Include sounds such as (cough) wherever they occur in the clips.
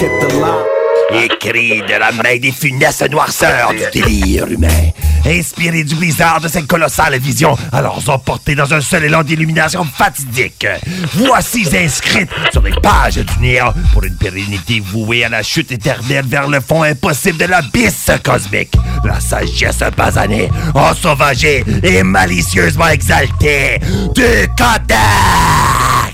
lie. Écrit de la main des funestes noirceurs du délire humain. Inspiré du blizzard de cette colossale vision, alors emporté dans un seul élan d'illumination fatidique. Voici inscrites sur les pages du néant pour une pérennité vouée à la chute éternelle vers le fond impossible de l'abysse cosmique. La sagesse basanée, ensauvagée et malicieusement exaltée du Codex!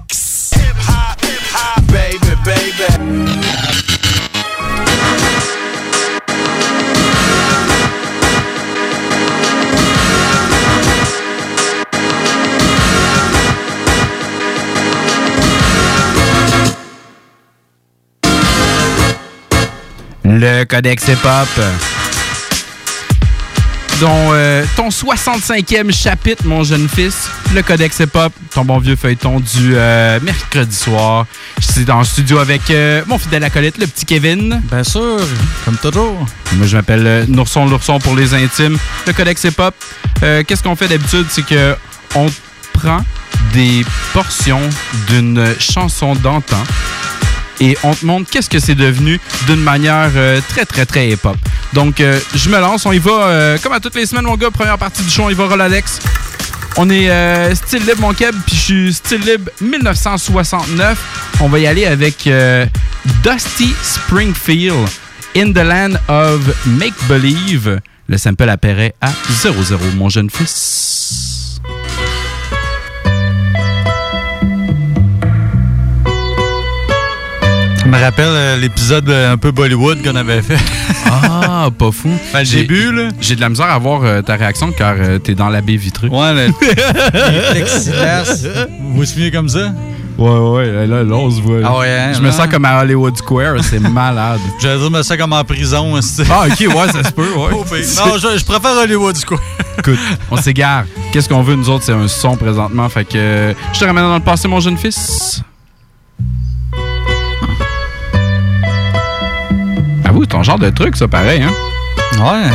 Le Codex Hip-Hop. Dont euh, ton 65e chapitre, mon jeune fils, le Codex Hip-Hop, ton bon vieux feuilleton du euh, mercredi soir. Je suis dans le studio avec euh, mon fidèle acolyte, le petit Kevin. Bien sûr, comme toujours. Moi, je m'appelle Nourson l'ourson pour les intimes. Le Codex Hip-Hop, qu'est-ce qu'on fait d'habitude? C'est que on prend des portions d'une chanson d'antan et on te montre qu'est-ce que c'est devenu d'une manière euh, très, très, très hip-hop. Donc, euh, je me lance. On y va, euh, comme à toutes les semaines, mon gars. Première partie du show, on y va, Rolalex. On est style libre, mon keb, puis je suis style libre 1969. On va y aller avec Dusty Springfield, In the Land of Make Believe. Le sample apparaît à 0-0, mon jeune fils. Me rappelle euh, l'épisode euh, un peu Bollywood qu'on avait fait. (laughs) Ah, pas fou. Ben, le J'ai- début, là. J'ai de la misère à voir euh, ta réaction car euh, t'es dans la baie vitrée. Ouais, le. (laughs) Vous vous souvenez comme ça? Ouais, ouais, là, là, on se voit. Ah ouais, hein, Je me hein? sens comme à Hollywood Square, c'est (laughs) malade. J'allais dire, mais ça comme en prison. c'est- Ah, ok, ouais, ça se peut, ouais. Non, je, je préfère Hollywood Square. Écoute, on s'égare. Qu'est-ce qu'on veut, nous autres, c'est un son présentement. Fait que je te ramène dans le passé, mon jeune fils. Ton genre de truc, ça, pareil, hein? Ouais.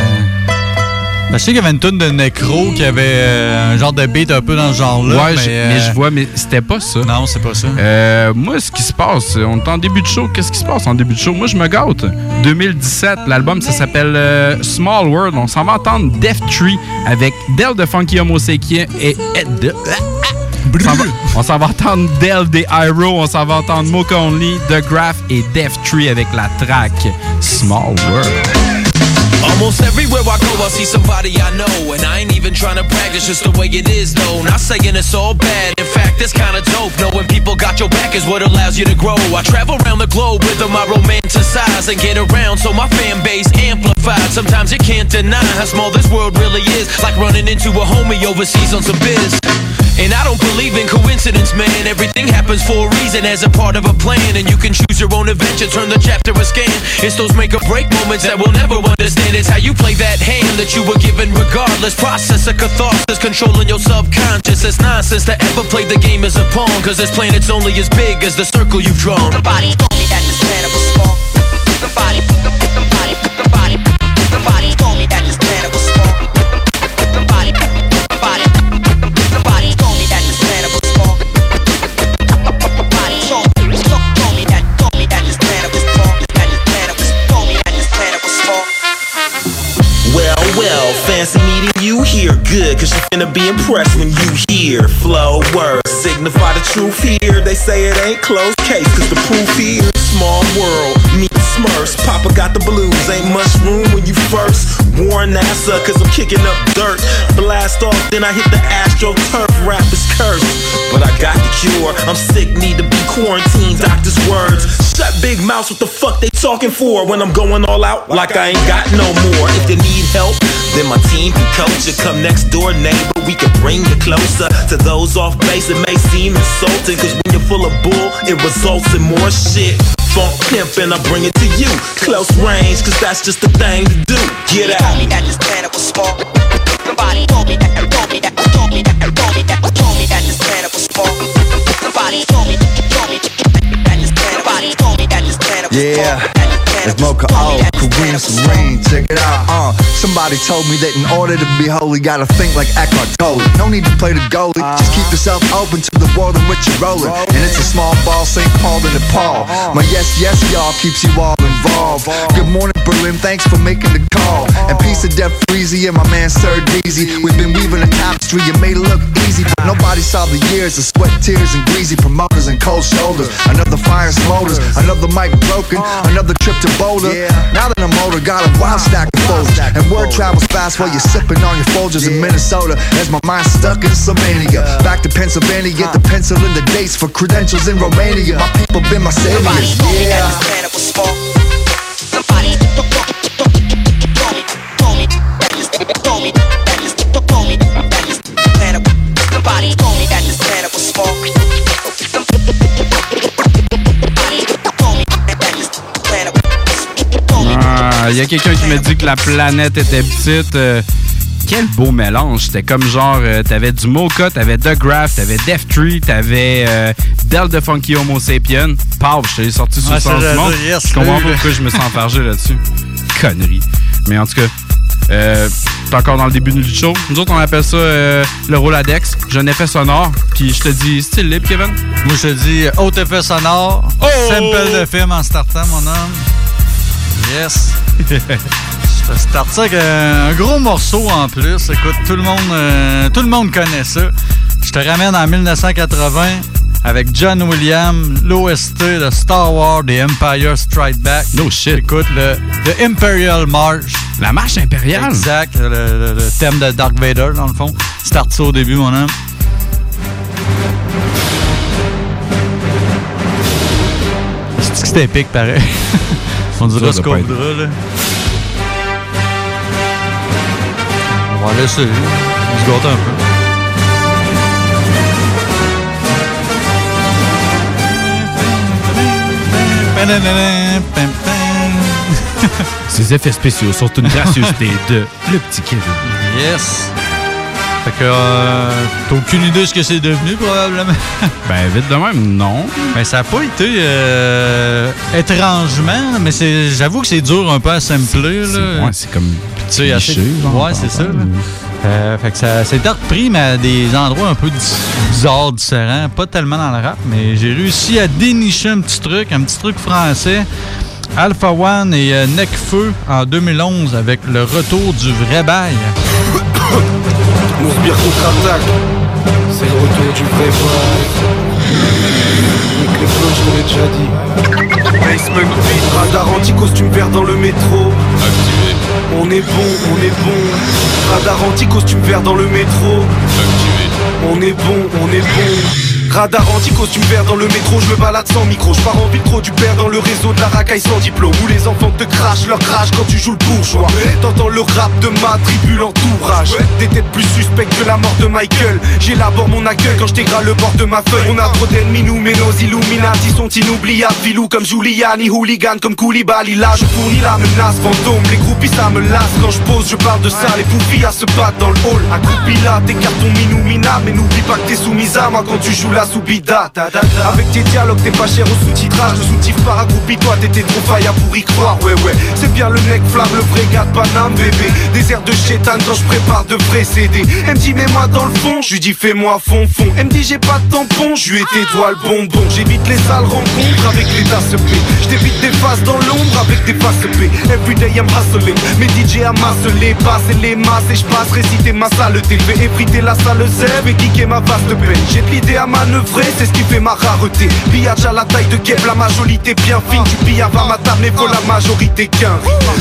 Ben, je sais qu'il y avait une tonne de Necro qui avait euh, un genre de beat un peu dans ce genre-là. ouais, je- mais, euh, je vois, mais c'était pas ça. Non, c'est pas ça. Euh, moi, ce qui se passe, on est en début de show. Qu'est-ce qui se passe en début de show? Moi, je me gâte. 2017, l'album, ça s'appelle euh, Small World. On s'en va entendre Death Tree avec Del de Funky Homo Sapien et Ed. On s'en va- entendre Del des Iroh. On s'en va entendre Mocha Only, The Graph et Death Tree avec la track Small World. Almost everywhere I go, I see somebody I know. And I ain't even trying to brag, it's just the way it is, though. Not saying it's all bad, in fact, it's kinda dope. Knowing people got your back is what allows you to grow. I travel around the globe with them, I romanticize and get around so my fan base amplified. Sometimes you can't deny how small this world really is. Like running into a homie overseas on some biz. And I don't believe in coincidence, man. Everything happens for a reason as a part of a plan. And you can choose your own adventure, turn the chapter a scan. It's those make or break moments that we'll never understand. It's how you play that hand that you were given regardless. Process of catharsis, controlling your subconscious. It's nonsense to ever play the game as a pawn. Cause this planet's only as big as the circle you've drawn. Small. Somebody, somebody, cause you're finna be impressed when you hear flow words. Signify the truth here. They say it ain't close case, cause the proof here. Small world, meet Smurfs. Papa got the blues, ain't much room when you first. Warn NASA, cause I'm kicking up dirt. Blast off, then I hit the Astro Turf. Rap is cursed, but I got the cure. I'm sick, need to be quarantined. Doctor's words. Shut big mouths, what the fuck they talking for? When I'm going all out, like I ain't got no more. If you need help, then my team can coach you. Come next door, neighbor, we can bring you closer. To those off base, it may seem insulting. Cause when you're full of bull, it results in more shit. Funk pimp, and I bring it to you. Close range, cause that's just the thing to do. Get out. Told me that this planet was small. Somebody told me that, told me that, told me that, told me that, told me that this planet was small. Somebody told me, told me that this planet Yeah, it's Mocha O, Kareem Serene, check it out. Uh, somebody told me that in order to be holy, gotta think like Eckhart Tolle. No need to play the goalie, just keep yourself open to the world in which you're rolling. And it's a small ball, St. Paul and Paul. My yes, yes, y'all keeps you all involved. Good morning, Berlin, thanks for making the call. And peace of Def Freezy and my man Sir Deezy. We've been weaving a tapestry, you made it look easy, but nobody saw the years of sweat, tears, and greasy promoters and cold shoulders. Another fire smolders, another mic broken, another trip to Boulder. Now that I'm older, got a wild stack of folders. And word travels fast while you're sipping on your Folgers in Minnesota. As my mind stuck in Slovenia. Back to Pennsylvania, get the pencil and the dates for credentials in Romania. My people been my saviors. Yeah. Il y a quelqu'un qui me dit que la planète était petite. euh, quel beau mélange. C'était comme genre, euh, t'avais du Mocha, t'avais The Graph, t'avais Def Tree, t'avais euh, Del de Funky Homo Sapien. Paf, je t'ai sorti sur Ouais, le sens du monde. yes, je comprends pas pourquoi je me sens enfargé là-dessus. Connerie. Mais en tout cas, euh, t'es encore dans le début du show. Nous autres, on appelle ça euh, le Roladex. J'ai un effet sonore. Puis je te dis, style libre, Kevin? Moi, je te dis, haut effet sonore, Oh! sample de film en startant, mon homme. Yes. (laughs) je te starte ça avec un, gros morceau en plus. Écoute, tout le monde, euh, tout le monde connaît ça. Je te ramène en 1980 avec John Williams, l'OST de Star Wars, The Empire Strike Back. No shit. Écoute, le The Imperial March. La marche impériale. Exact, le, le- le thème de Dark Vader, dans le fond. Starte ça au début, mon homme. C'est épique, pareil? (laughs) On dirait Ça ce qu'on voudra, là. On va laisser. On se gâte un peu. Ces effets spéciaux sont une gracieuseté de Le Petit Kevin. Yes. Fait que euh, t'as aucune idée de ce que c'est devenu, probablement? (laughs) Ben, vite de même, non. Ben, ça n'a pas été euh, étrangement, mais c'est, j'avoue que c'est dur un peu à sampler. C'est Là. ouais, c'est comme Tu sais, assez- cliché, genre, ouais, c'est ça. là. Euh, fait que ça, été repris, mais à des endroits un peu bizarres, différents. Pas tellement dans le rap, mais j'ai réussi à dénicher un petit truc, un petit truc français. Alpha One et euh, Necfeu en 2011 avec le retour du vrai bail. (coughs) Mon sbire contre-attaque, c'est le retour du vrai. Avec les flots, je t'aurais déjà dit. Basement radar anti-costume vert dans le métro. Activé. On est bon, on est bon. Radar anti-costume vert dans le métro. Activé. On est bon, on est bon. Radar anti-costume vert dans le métro, je me balade sans micro, je pars en ville du père dans le réseau de la racaille sans diplôme. Où les enfants te crachent leur crash quand tu joues le bourgeois. T'entends le rap de ma tribu, l'entourage. Des têtes plus suspectes que la mort de Michael. J'élabore mon accueil quand je le bord de ma feuille. On a trop d'ennemis nous mais nos sont inoubliables. Filou comme Giuliani, hooligan comme Koulibaly. Là je fournis la menace fantôme. Les groupies ça me lasse. Quand je pose Je parle de ça, les poufies à se battre dans le hall. Accroupi là, tes cartons minouminables Mais n'oublie pas que t'es soumise à moi quand tu joues la soubida. Avec tes dialogues t'es pas cher au sous-titrage Le sous-titre par toi t'étais trop faillant pour y croire. Ouais ouais, c'est bien le mec flamme, le vrai gars de Paname bébé. Des airs de chétane quand je prépare de vrais CD Elle mets-moi dans le fond, je lui dis fais-moi fond fond. Elle j'ai pas de tampon, je lui ai toi le bonbon. J'évite les sales rencontres avec les tasses P. J'évite des faces dans l'ombre avec des faces P. Everyday I'm hustling, mes DJ amassent les basses et les masses. Et je passe réciter ma salle TV Effriter la salle zèbre et kicker ma vaste peine J'ai de l'idée à manœuvrer, c'est ce qui fait ma rareté. Pillage à la taille de guêpe, la majorité bien fine. Du pillage à ma table, mais faut la majorité 15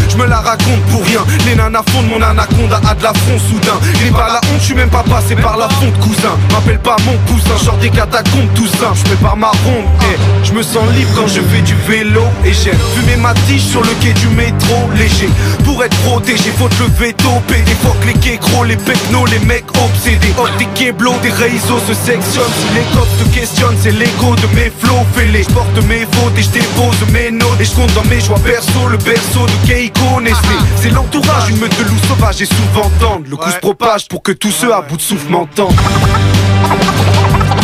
Je me la raconte pour rien, les nanas fondent mon anaconda a de la front soudain. Les pas la honte, je suis même pas passé par la fonte cousin. M'appelle pas mon cousin, genre des catacombes tout ça. Je prépare ma ronde, eh, je me sens libre quand je fais du vélo Et j'aime. Fumer ma tige sur le quai du métro léger. Pour être protégé, faut te le veto Pédé, faut les kékros, les pecnos, les mecs obsédés. Oh des kéblos, des réseaux se sectionnent les Questionne, c'est l'ego de mes flots fêlés. Je porte mes fautes et je dépose mes notes. Et je compte dans mes joies perso, le berceau de Keiko Nestlé. C'est l'entourage, une meute de loups sauvages et souvent tendre. Le coup se propage pour que tous ceux à bout de souffle m'entendent.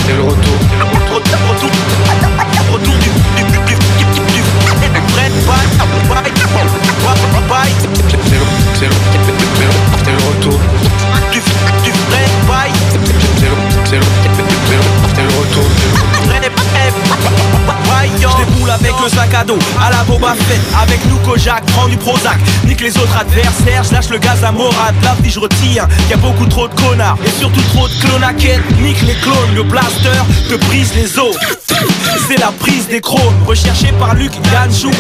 C'est le retour. Retour C'est le retour. Du, du, avec le sac à dos À la Boba Fett Avec nous Kojak Prends du Prozac. Nique les autres adversaires Je lâche le gaz à morade La vie je retiens Y'a beaucoup trop de connards Et surtout trop de clonaquettes Nique les clones Le blaster te brise les os. C'est la prise des chromes Recherché par Luc Yanshoui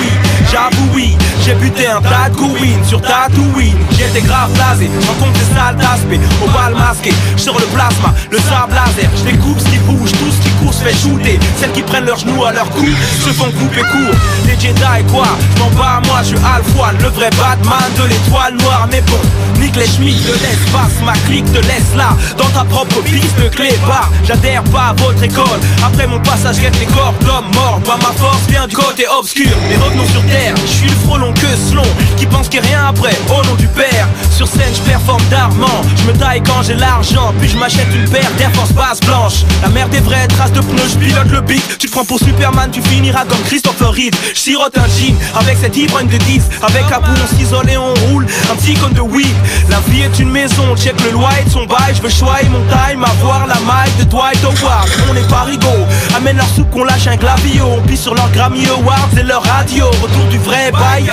J'avoue oui J'ai buté un Tatooine Sur Tatooine J'étais grave blasé Rencontre des salles d'aspect. Au bal masqué Sur le plasma Le sable laser. Je découpe ce qui bouge Tout ce qui court se fait shooter. Celles qui prennent leurs genoux à leur cou Se font couper court Les Jedi quoi. M'en bats moi Je suis Alpha Le vrai Batman de l'étoile noire. Mais bon Nique les schmitts de l'espace Ma clique te laisse là Dans ta propre piste clé bar J'adhère pas à votre école. Après mon passage guette les corps d'hommes morts. Moi ma force vient du côté obscur. Mais revenons sur terre. Je suis le frelon que selon Qui pense qu'il rien après Au nom du père. Sur scène je performe d'armant Je me taille quand j'ai l'argent Puis je m'achète une paire d'Air Force basse blanche. La merde des vraies traces de pneus Je pilote le beat Tu te prends pour Superman Tu finiras comme Christopher Reeve. Je sirote un jean Avec cette ivrogne de 10 Avec un bout on s'isole et on roule Un petit cône de weed. La vie est une maison Check le loyer de son bail. Je veux choyer mon time Avoir la maille de Dwight Howard. On est pas rigolo Amène leur soupe qu'on lâche un glavio On pisse sur leur Grammy Awards et leur radio. Retour du vrai bail.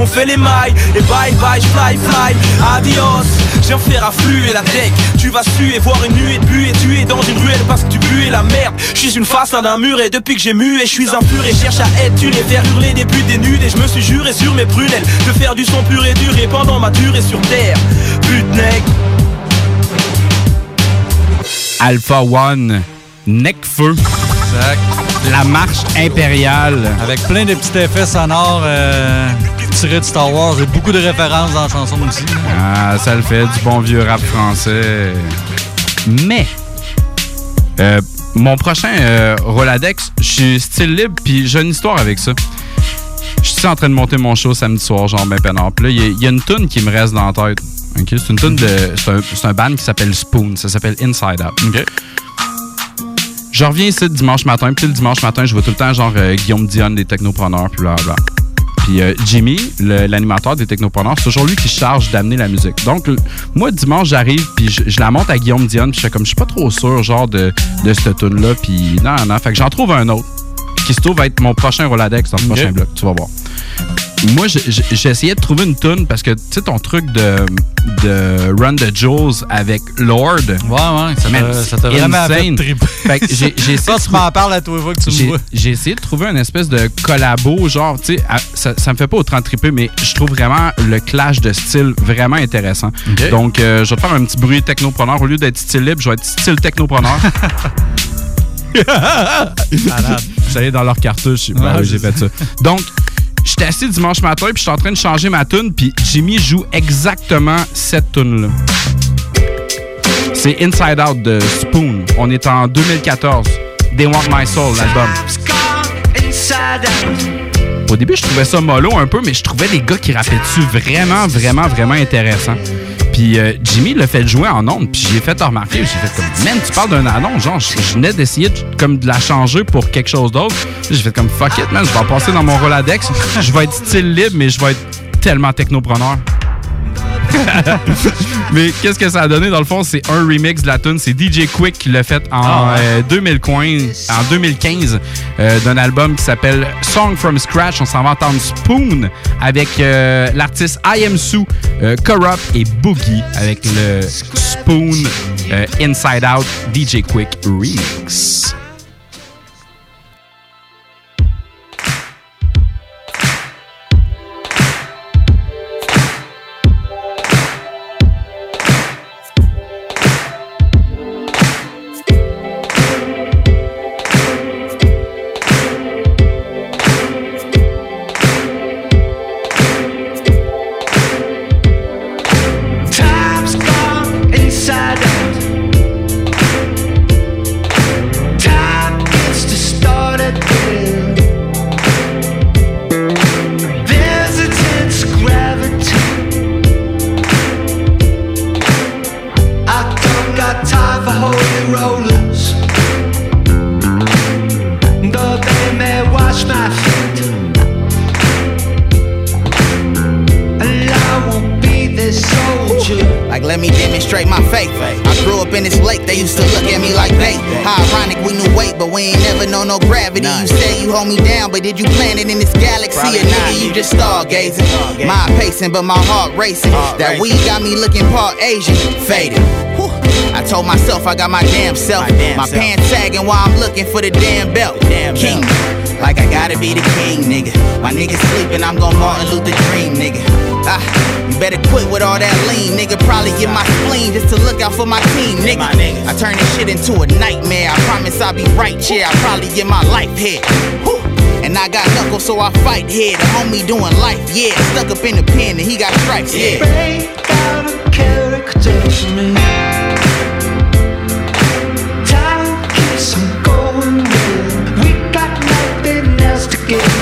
On fait les mailles Et bye bye fly fly. Adios. Viens faire affluer la tech. Tu vas suer voir une nuée de buée Tu es dans une ruelle parce que tu bues la merde. Je suis une façade d'un mur et depuis que j'ai mué. Je suis un pur et cherche à être une et faire hurler des buts des nudes Et je me suis juré sur mes prunelles De faire du son pur et dur et pendant ma durée sur terre Putnec Alpha One, Necfeu. Exact. La marche impériale. Avec plein de petits effets sonores euh, tirés de Star Wars et beaucoup de références dans la chanson aussi. Ah, ça le fait, du bon vieux rap français. Mais, euh, mon prochain euh, Roladex, je suis style libre, puis j'ai une histoire avec ça. Je suis en train de monter mon show samedi soir, genre ben peinard. Puis là, il y a- une tune qui me reste dans la tête. C'est une tune de. C'est un, un band qui s'appelle Spoon. Ça s'appelle Inside Out. Je reviens ici dimanche matin, puis le dimanche matin, je vois tout le temps genre euh, Guillaume Dion des technopreneurs, puis blablabla. Puis euh, Jimmy, l'animateur des technopreneurs, c'est toujours lui qui se charge d'amener la musique. Donc, moi, dimanche, j'arrive, puis je, je la monte à Guillaume Dion, puis je fais comme, je suis pas trop sûr, genre, de, de cette tune-là, puis non, non, fait que j'en trouve un autre, qui se trouve être mon prochain Roladex dans le prochain bloc, tu vas voir. Moi, j'ai- essayé de trouver une tune parce que, tu sais, ton truc de, de Run the Jules avec Lord. Ouais, ouais, ça c'est ça t'a vraiment fait triper. Fait que j'ai essayé Ça, tu m'en parles à toi, fois que tu me j'ai- vois. J'ai essayé de trouver une espèce de collabo, genre, tu sais, ça, ça me fait pas autant triper, mais je trouve vraiment le clash de style vraiment intéressant. Donc, euh, je vais te faire un petit bruit technopreneur. Au lieu d'être style libre, je vais être style technopreneur. (laughs) J'allais dans leur cartouche. Ben oui, j'ai fait ça. Donc, j'étais assis dimanche matin, puis j'étais en train de changer ma tune, puis Jimmy joue exactement cette tune là C'est Inside Out de Spoon. On est en 2014. They Want My Soul, l'album. Au début, je trouvais ça mollo un peu, mais je trouvais les gars qui rappaient dessus vraiment, vraiment, vraiment intéressant. Euh, Jimmy l'a fait jouer en ondes, puis j'ai fait remarquer, j'ai fait comme, man, tu parles d'un annonce, genre, je je venais d'essayer de, comme de la changer pour quelque chose d'autre. J'ai fait comme, fuck it, man, je vais en passer dans mon Roladex, je vais être style libre, mais je vais être tellement technopreneur. (laughs) Mais qu'est-ce que ça a donné? Dans le fond? C'est un remix de la tune. C'est DJ Quick qui l'a fait en Ah ouais. euh, 2000 coins, en 2015 euh, d'un album qui s'appelle Song from Scratch. On s'en va entendre Spoon avec euh, l'artiste I Am Sue, Corrupt et Boogie avec le Spoon Inside Out DJ Quick remix. Down, but did you plan it in this galaxy? Probably or nigga, not, you nigga. just stargazing. My pacing, but my heart racing. That weed got me looking part Asian, faded. Whew. I told myself I got my damn self. My, self. pants sagging while I'm looking for the damn belt. king. Like I gotta be the king, nigga. My niggas sleeping, I'm gon' Martin Luther Dream, nigga. Ah, you better quit with all that lean, nigga. Probably get my spleen just to look out for my team, nigga. I turn this shit into a nightmare. I promise I'll be right here. I probably get my life here. Whew. And I got knuckles, so I fight here. The homie doing life, yeah. Stuck up in the pen, and he got stripes, yeah. Break out of character for me. Time keeps on going. We got nothing else to give.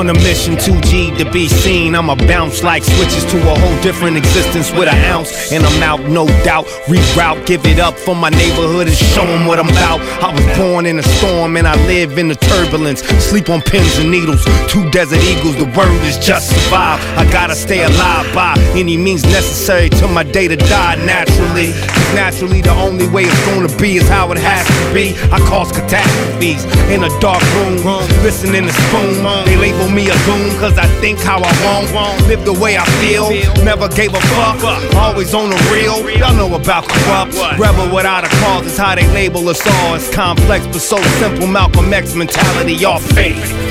On a mission, 2G to be seen. I'ma bounce like switches to a whole different existence with an ounce. And I'm out, no doubt. Reroute, give it up for my neighborhood and show 'em what I'm about. I was born in a storm and I live in the turbulence. Sleep on pins and needles. Two desert eagles, the word is just survive. I gotta stay alive by any means necessary till my day to die naturally. Naturally, the only way it's gonna be is how it has to be. I cause catastrophes in a dark room, listening to spoon. They label me a goon cause I think how I want, live the way I feel. Never gave a fuck, always on the real. Y'all know about corrupt. Rebel without a cause is how they label us all. It's complex but so simple. Malcolm X mentality, y'all fake.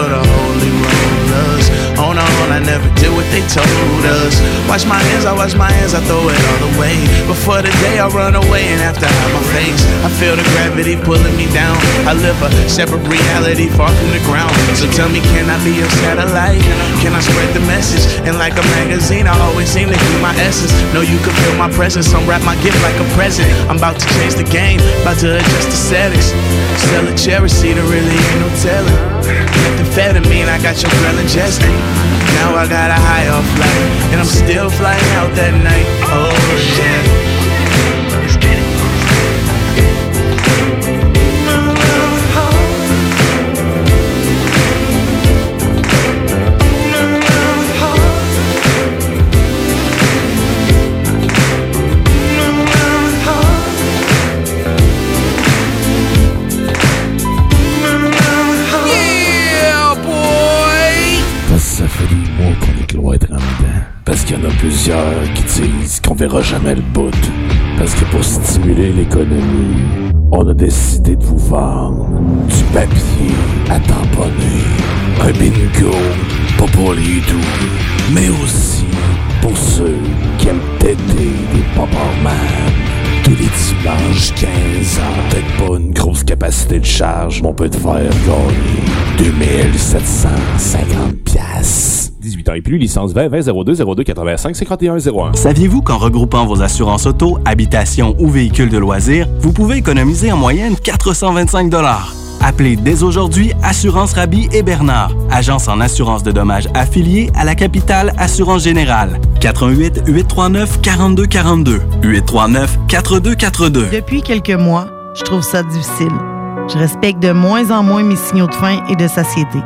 For the holy rollers. On a on, I never did what they told us. Wash my hands, I wash my hands, I throw it all away. Before the day I run away and after I have my face, I feel the gravity pulling me down. I live a separate reality far from the ground. So tell me, can I be your satellite? Can I spread the message? And like a magazine, I always seem to keep my essence. Know you can feel my presence, unwrap my gift like a present. I'm about to change the game, about to adjust the settings. Sell a cherry, there really ain't no telling. Methamphetamine, I got your girl ingesting. Now I got a high off flight, and I'm still flying out that night. Oh yeah. Verra jamais le bout. Parce que pour stimuler l'économie, on a décidé de vous vendre du papier à tamponner. Un bingo, pas pour les doux, mais aussi pour ceux qui aiment têter des man tous les dimanches 15 ans. Peut-être pas une grosse capacité de charge, mais on peut te faire gagner 2750 piastres. 18 ans et plus, licence 20 20 02 02 85 51 01. Saviez-vous qu'en regroupant vos assurances auto, habitation ou véhicules de loisirs, vous pouvez économiser en moyenne 425 Appelez dès aujourd'hui Assurance Rabi et Bernard, agence en assurance de dommages affiliée à la capitale Assurance Générale. 88 839 4242 839 4242. Depuis quelques mois, je trouve ça difficile. Je respecte de moins en moins mes signaux de faim et de satiété.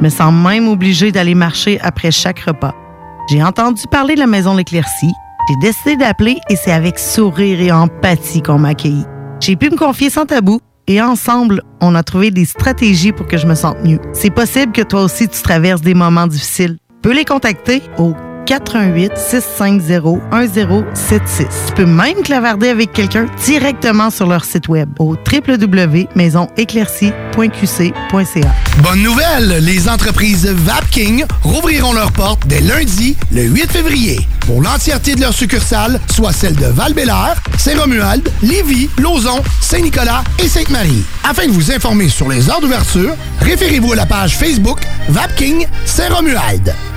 Me sens même obligée d'aller marcher après chaque repas. J'ai entendu parler de la maison L'Éclaircie. J'ai décidé d'appeler et c'est avec sourire et empathie qu'on m'a accueilli. J'ai pu me confier sans tabou et ensemble, on a trouvé des stratégies pour que je me sente mieux. C'est possible que toi aussi tu traverses des moments difficiles. Peux les contacter au 418-650-1076. Tu peux même clavarder avec quelqu'un directement sur leur site web au www.maisonéclaircie.qc.ca. Bonne nouvelle, les entreprises Vapking rouvriront leurs portes dès lundi, le 8 février, pour l'entièreté de leurs succursales, soit celles de val Saint-Romuald, Lévis, Lauson, Saint-Nicolas et Sainte-Marie. Afin de vous informer sur les heures d'ouverture, référez-vous à la page Facebook Vapking Saint-Romuald.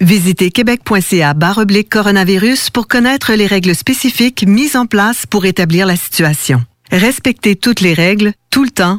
Visitez québec.ca oblique coronavirus pour connaître les règles spécifiques mises en place pour établir la situation. Respectez toutes les règles, tout le temps,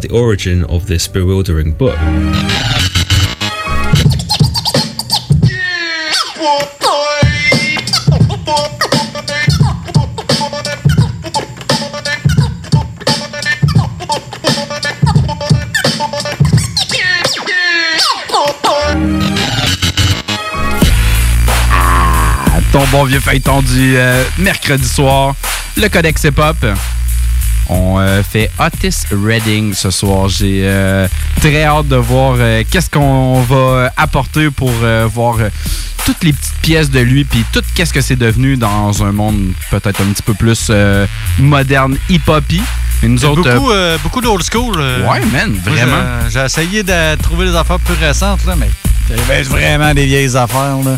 the origin of this bewildering book. Ah, ton bon vieux feuilleton du euh, mercredi soir, le Codex Hip Hop. On euh, fait Otis Redding ce soir. J'ai euh, très hâte de voir euh, qu'est-ce qu'on va apporter pour voir toutes les petites pièces de lui, puis tout qu'est-ce que c'est devenu dans un monde peut-être un petit peu plus moderne, hip-hoppy. Nous autres, Beaucoup, beaucoup d'old school. Ouais, man, vraiment. j'ai- J'ai essayé de trouver des affaires plus récentes, là, mais c'est vraiment des vieilles affaires. Là.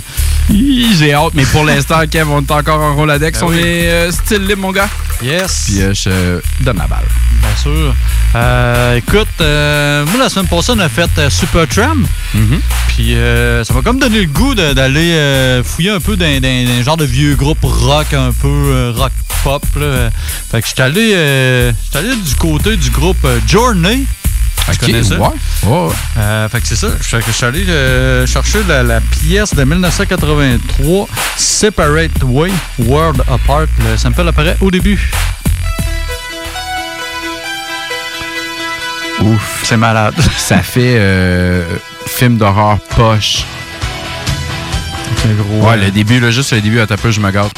J'ai hâte, mais pour l'instant, (laughs) Kev, on est encore en Roladex. Ben on oui. est euh, style libre, mon gars. Yes. Puis euh, je donne la balle. Bien sûr. Euh, écoute, euh, moi, la semaine passée, on a fait euh, Supertram. Mm-hmm. Puis euh, ça m'a comme donné le goût d'aller euh, fouiller un peu dans, dans- dans un genre de vieux groupe rock, un peu euh, rock pop. Là. Fait que allé, euh, j'étais allé du côté du groupe euh, Journey. Tu Ok, connais ça? ouais. Euh, fait que c'est ça. Je je suis allé euh, chercher la, la pièce de 1983, Separate Way, World Apart. Le sample apparaît au début. Ouf. C'est malade. (laughs) Ça fait euh, film d'horreur poche. C'est gros. Ouais, le début, là, juste le début, à ta peu, je me garde.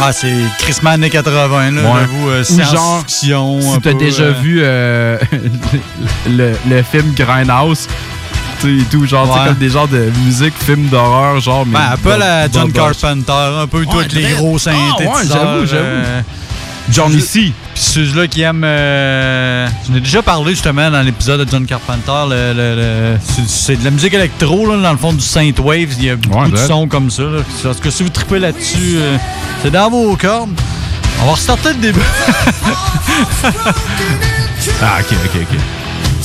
Ah, c'est Christmas années 80, là, Ouais. j'avoue, euh, Ou genre, science-fiction. Si t'as déjà euh, vu euh, (laughs) le, le film Grindhouse, tu sais, et tout, genre, Ouais. comme des genres de musique, film d'horreur, genre. mais Ben, un peu la John. Carpenter, un peu tout Ouais, avec les gros Ah, ouais, synthétiseurs. j'avoue, j'avoue. euh, John ceux- ici. Puis ceux-là qui aiment. Euh, J'en ai déjà parlé justement dans l'épisode de John Carpenter. le- le- le- c'est- de la musique électro, là, dans le fond du synthwave. Il y a beaucoup Ouais, de sons comme ça. Là. Parce que si vous tripez là-dessus, euh, c'est dans vos cordes. On va restarter le début. (laughs) Ah, ok, ok, ok.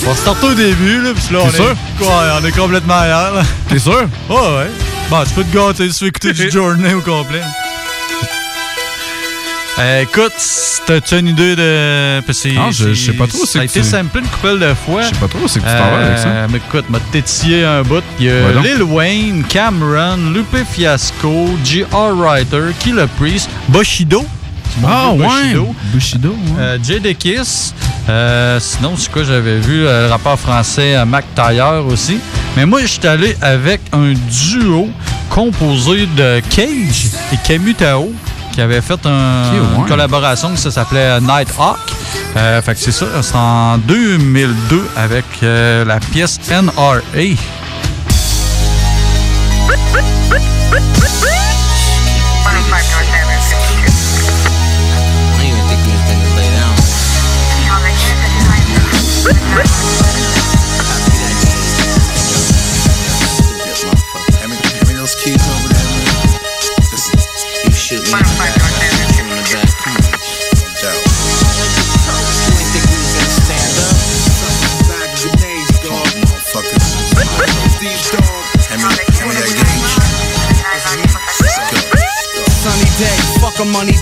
On va starter au début, là, puis là, on est, sûr? Ouais, on est complètement ailleurs. T'es sûr? Ouais, ouais. Bon, tu peux te gâter tu veux écouter du (laughs) Journey au complet. Euh, écoute, t'as-tu une idée de. Ah, je- je sais pas trop, Ça c'est a été samplé une couple de fois. Je sais pas trop, c'est que tu t'en vas avec ça. Euh, Mais écoute, m'a tétillé un bout. Il y a Ouais. Lil Wayne, Cameron, Lupe Fiasco, G.R. Writer, Killer Priest, Bushido. Ah, ouais. Bushido. Bushido, ouais. Euh, Jay. Euh, sinon, c'est quoi j'avais vu? euh, le rappeur français Mac Taylor aussi. Mais moi, je suis allé avec un duo composé de Cage et Camus Tao qui avait fait un- ouais. une collaboration qui ça s'appelait Night Hawk. Euh, fait que c'est ça, c'est en 2002 avec euh, la pièce NRA.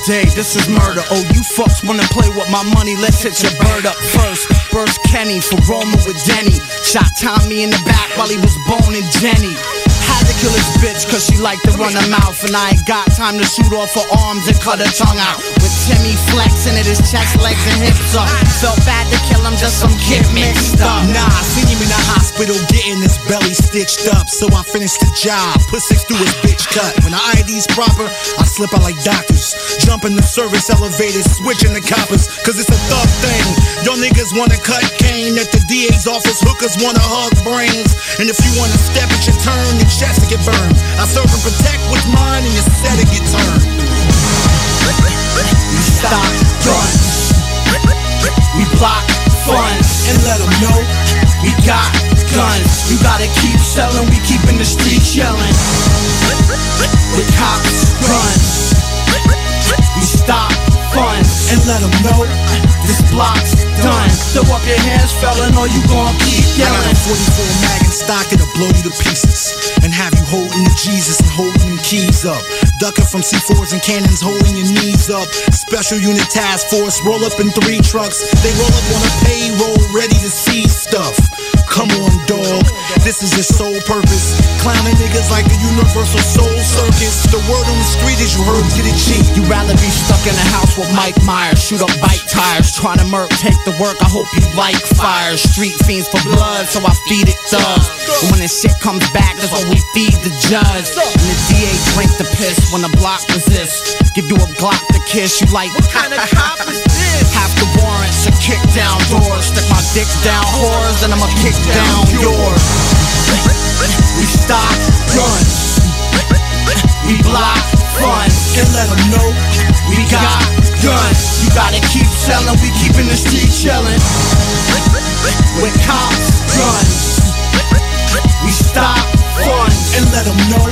Day, this is murder. Oh, you fucks wanna play with my money, let's hit your bird up first. Burst Kenny for Roma with Denny. Shot Tommy in the back while he was boning Jenny. Had to kill his bitch cause she liked to run her mouth And I ain't got time to shoot off her arms and cut her tongue out With Timmy flexing at his chest, legs and hips up Felt bad to kill him, just some kid mixed up Nah, I seen him in the hospital getting his belly stitched up. So I finished the job, put six through his bitch cut. When the ID's proper, I slip out like doctors. Jump in the service elevators, switching the coppers. Cause it's a thug thing. Y'all niggas wanna cut cane at the DA's office, hookers wanna hug brains. And if you wanna step at your turn, your chest to get burned. I serve and protect what's mine, and your set to get turned. We stop guns We block funds And let 'em know We got guns. You gotta keep selling, we keeping the streets yelling. With cops, guns We stop funds And let 'em know This block's done. Throw up your hands, felon, or you gon' keep I yelling a 44 mag in stock, it'll blow you to pieces. And have you holding the Jesus and holding them keys up. Ducking from C4s and cannons, holding your knees up. Special unit task force, roll up in three trucks. They roll up on a payroll, ready to seize stuff. Come on, dog, this is your sole purpose. Clowning niggas like the Universal Soul Circus. The word on the street is you heard, get it cheap. You rather be stuck in a house with Mike Myers, shoot up bike tires, trying to murk, take the work. I hope you like fire. Street fiends for blood, so I feed it thugs. And when the shit comes back, that's what we feed the judge. And the DA drink the piss when the block resists. Give you a Glock to kiss, you like what kind of cop is this? Half the warrants to kick down doors, stick my dick down whores, then I'ma kick down yours. We stop guns. We block funds And let 'em know we got guns. You gotta keep selling, we keeping the streets yelling. With cops, guns. We stop funds and let 'em know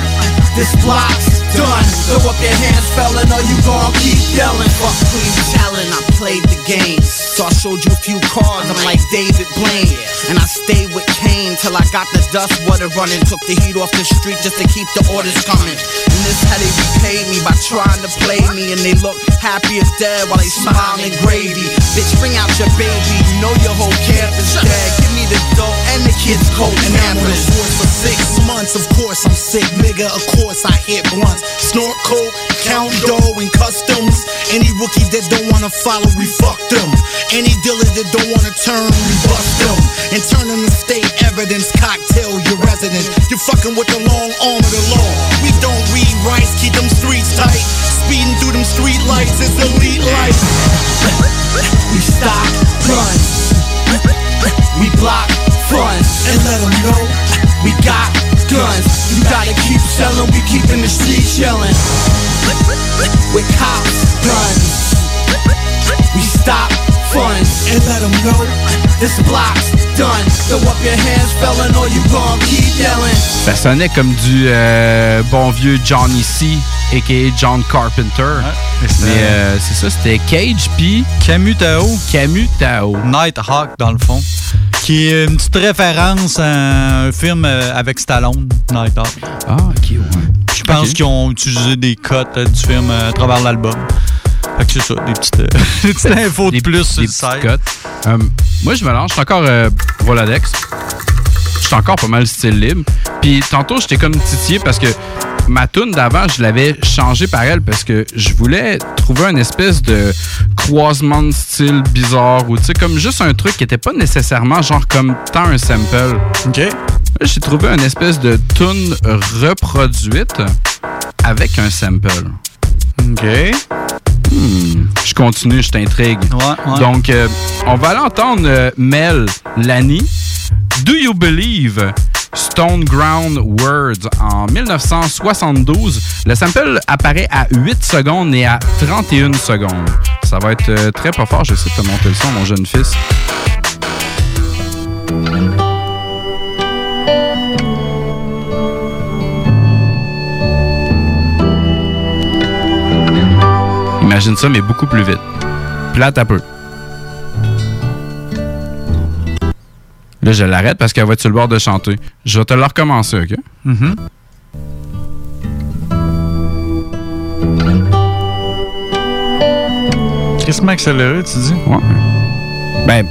this block's done. Throw up your hands, felon, or you gon' keep yelling. Fuck Queen Talon, I played the game. So I showed you a few cards, I'm like David Blaine. And I stayed with Kane till I got the dust water running. Took the heat off the street just to keep the orders coming. And this how they repaid me by trying to play me. And they look happy as dead while they smiling gravy. Bitch, bring out your baby, you know your whole camp is dead. Give me the dough and the kids' coat and And I'm on the ambulance. for six months. Of course I'm sick, nigga. Of course I hit blunts. Snort coke, count dough and customs. Any rookies that don't wanna follow, we fuck them. Any dealers that don't wanna turn, we bust them. And turn them to state evidence, cocktail your resident. You're fucking with the long arm of the law. We don't read rights, keep them streets tight. Speeding through them street lights is elite life. We stop guns. We block funds. And let 'em know we got guns. You gotta keep selling, we keeping the streets yelling. With cops, guns. We stop funds. And let 'em know this block's done. Throw up your hands, felon, or you gon' keep yelling. Ça sonnait comme du euh, bon vieux Johnny C, a.k.a. John Carpenter. mais euh, c'est ça, c'était Cage puis Camus Tao. Camus Tao. Nighthawk, dans le fond. Qui est une petite référence à un film euh, avec Stallone, Nighthawk. Ah, ok, ouais. Je pense qu'ils ont utilisé des cotes du film à travers l'album. Fait que c'est ça, des petites, euh, (laughs) des petites infos de plus sur des le site. Euh, moi, je me lance. Je suis encore euh, Voladex. Je suis encore pas mal style libre. Puis tantôt, j'étais comme titillé parce que ma tune d'avant, je l'avais changée par elle parce que je voulais trouver une espèce de croisement de style bizarre ou tu sais, comme juste un truc qui était pas nécessairement genre comme tant un sample. OK. J'ai trouvé une espèce de tune reproduite avec un sample. OK. Hmm, Je continue, je t'intrigue. ouais. Donc, euh, on va aller entendre euh, Mel Lani. Do You Believe? Stone Ground Words en 1972. Le sample apparaît à 8 secondes et à 31 secondes. Ça va être euh, très pas fort. J'essaie de te monter le son, mon jeune fils. Imagine ça, mais beaucoup plus vite. Là, t'as peu. Là, je l'arrête parce qu'elle va être sur le bord de chanter. Je vais te le recommencer, OK? Mhm. crissement accéléré, tu dis? Ouais. Ben,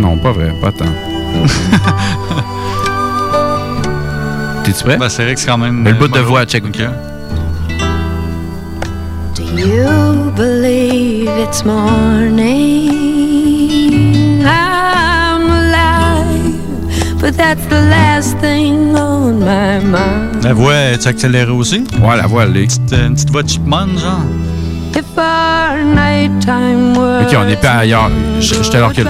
non, pas vrai, pas tant. (laughs) T'es-tu prêt? Ben, c'est vrai que c'est quand même. Le bout de voix, check. OK. You believe it's morning? I'm alive, but that's the last thing on my mind. La voix, est accélérée aussi? Ouais, la voix, elle est. Une petite, une petite voix de chipmunk, genre. If our nighttime were Ok, on est pas ailleurs. Je, je te le recule.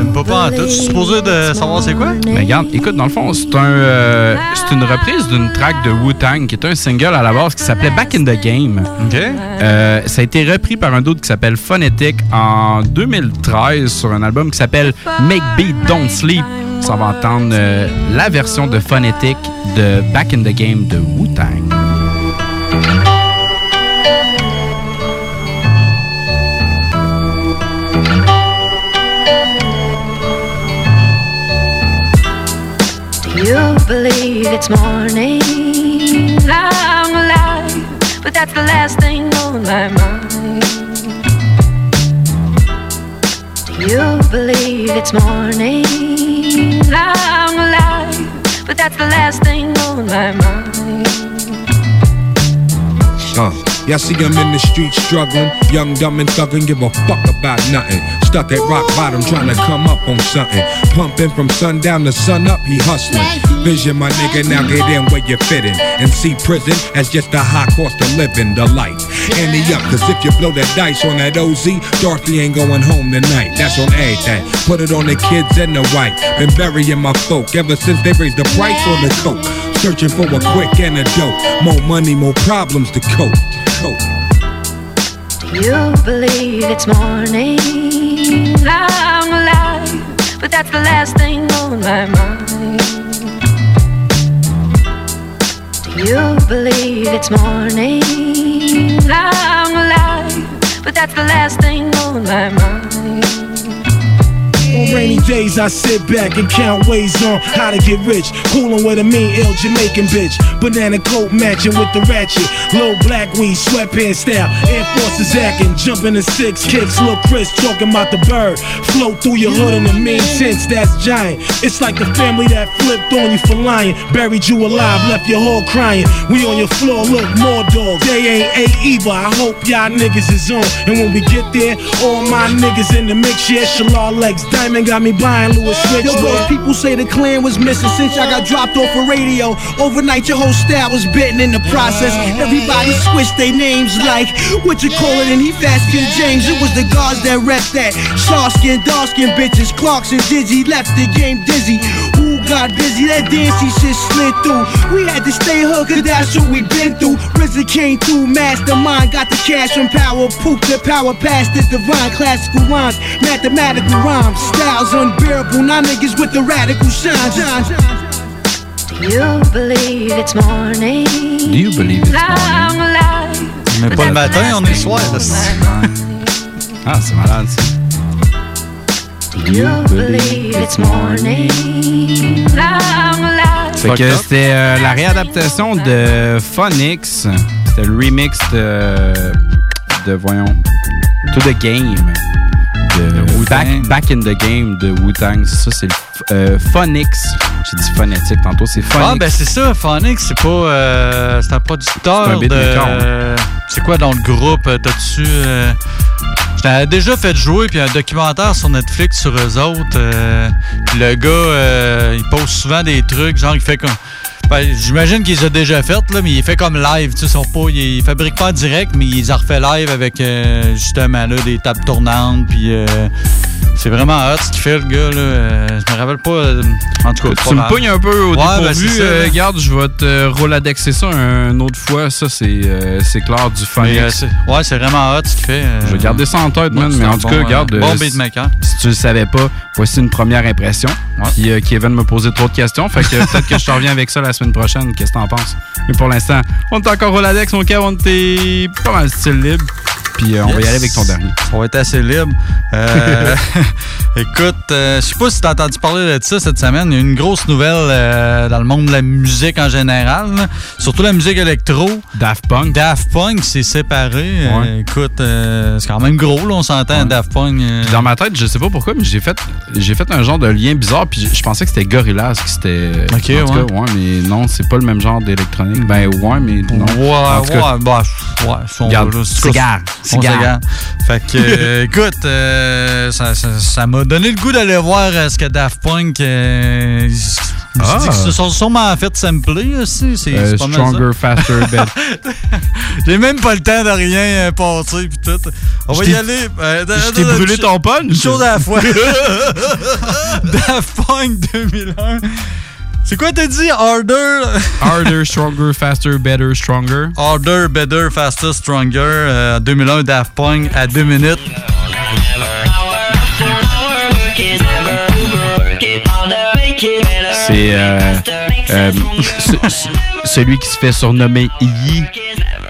Une pas pas en tout. Tu es supposé de savoir c'est quoi? Mais regarde, écoute, dans le fond, c'est un, euh, c'est une reprise d'une track de Wu-Tang qui est un single à la base qui s'appelait Back in the Game. Euh, ça a été repris par un d'autre qui s'appelle Phonetic en 2013 sur un album qui s'appelle Make Beat Don't Sleep. Ça va entendre euh, la version de Phonetic de Back in the Game de Wu-Tang. Believe it's morning? I'm alive, but that's the last thing on my mind. Do you believe it's morning? I'm alive, but that's the last thing on my mind. Uh, y'all see him in the street struggling, young, dumb, and thuggin', give a fuck about nothing. Stuck at rock bottom, trying to come up on something. Pumping from sundown to sun up, he hustling. Vision, my nigga, now get in where you fitting. And see prison as just a high cost of living, the life. Ante up, cause if you blow that dice on that OZ, Dorothy ain't going home tonight. That's on everything. Put it on the kids and the white. Been burying my folk ever since they raised the price on the coke. Searching for a quick antidote. More money, more problems to cope. Do you believe it's morning? I'm alive, but that's the last thing on my mind. Do you believe it's morning? I'm alive, but that's the last thing on my mind. On rainy days, I sit back and count ways on how to get rich. Coolin' with a mean, ill Jamaican bitch. Banana coat matching with the ratchet. Low black weed, sweatpants style. Air Forces acting, jumping the six kicks. Look, Chris talking about the bird. Float through your hood in the mean sense, that's giant. It's like the family that flipped on you for lying. Buried you alive, left your whole crying. We on your floor, look, more dogs. They ain't A either. I hope y'all niggas is on. And when we get there, all my niggas in the mix, yeah, Shalal legs. Got me buying Louis Rich. Yo, bro, people say the clan was missing since I got dropped off a radio. Overnight, your whole style was bitten in the process. Everybody switched their names like what you call it, and he fast King James. It was the guards that rep that. Star skin, dark skin bitches, Clarks and Dizzy left the game dizzy. Who got busy? That dancey shit slid through. We had to stay hood, cause that's what we been through. RZA came through, mastermind, got the cash from power. Poop the power past the divine. Classical rhymes, mathematical rhymes. Styles unbearable, now niggas with the radical shine. Do you believe it's morning? Do you believe it's I'm. Mais pas le matin, on est le soir. (laughs) Ah, c'est malade, ça. Fait que c'était euh, la réadaptation de Phonics. C'était le remix de, de voyons, To the Game. De, back, Back in the Game de Wu-Tang. Ça, c'est le euh, Phonics. J'ai dit phonétique tantôt, c'est Phonics. Ah, ben c'est ça, Phonics, c'est pas. euh, c'est un producteur. C'est un beatmaker, de-. C'est quoi dans le groupe euh, T'as-tu. Je t'avais déjà fait jouer, puis un documentaire sur Netflix sur eux autres. euh, le gars, euh, il poste souvent des trucs, genre, il fait comme. Ben, J'imagine qu'il les déjà fait, là, mais il fait comme live. Tu sais, pas, il, fabrique pas en direct, mais il les a refait live avec euh, justement là, des tables tournantes. Puis c'est vraiment hot ce qu'il fait, le gars. Là. Euh, je me rappelle pas. euh, en tout cas, Tu me pognes un peu au Ouais, ben, dépourvu. ça, euh, regarde, je vais te euh, roladexer ça une autre fois. Ça, c'est clair du c'est- ouais, c'est vraiment hot ce qu'il fait. Je vais garder ça en tête, Ouais, man. Mais en tout bon, cas, regarde. bon beatmaker. Si tu le savais pas, voici une première impression. Puis euh, Kevin me posait trop de questions. Fait que (laughs) peut-être que je te reviens avec ça la semaine prochaine. Qu'est-ce que t'en penses? Mais pour l'instant, on est encore au Ladex, mon Kev. On était pas mal style libre. Puis euh, on va y aller avec ton dernier. On va être assez libre. Euh, (laughs) écoute, euh, je sais pas si t'as entendu parler de ça cette semaine. Il y a une grosse nouvelle euh, dans le monde de la musique en général. là. Surtout la musique électro. Daft Punk. Daft Punk s'est séparé. Ouais. écoute, c'est quand même gros, là, on s'entend, Daft Punk. dans ma tête, je sais pas pourquoi, mais j'ai fait, j'ai fait un genre de lien bizarre, puis je- pensais que c'était Gorillaz, que c'était. Ok, en tout ouais. cas, ouais, mais non, c'est pas le même genre d'électronique. Ben ouais, mais non. Ouais, ouais, bah, ouais, son, Regarde, on s'égare. Fait que, (laughs) euh, écoute, euh, ça ça- ça m'a donné le goût d'aller voir euh, ce que Daft Punk. euh, ils- je me suis Ah. dit se sont sûrement fait sampler aussi. C'est Euh, c'est pas mal ça. stronger, faster, (laughs) better. J'ai même pas le temps de rien passer pis tout. On va y aller. euh, je t'ai brûlé ton punch. Une chose à la fois. (laughs) Daft Punk 2001. C'est quoi t'as dit? Harder? Harder, stronger, faster, better, stronger. Harder, better, faster, stronger. euh, 2001, Daft Punk à 2 minutes. C'est euh, euh, ce- ce- celui qui se fait surnommer Iggy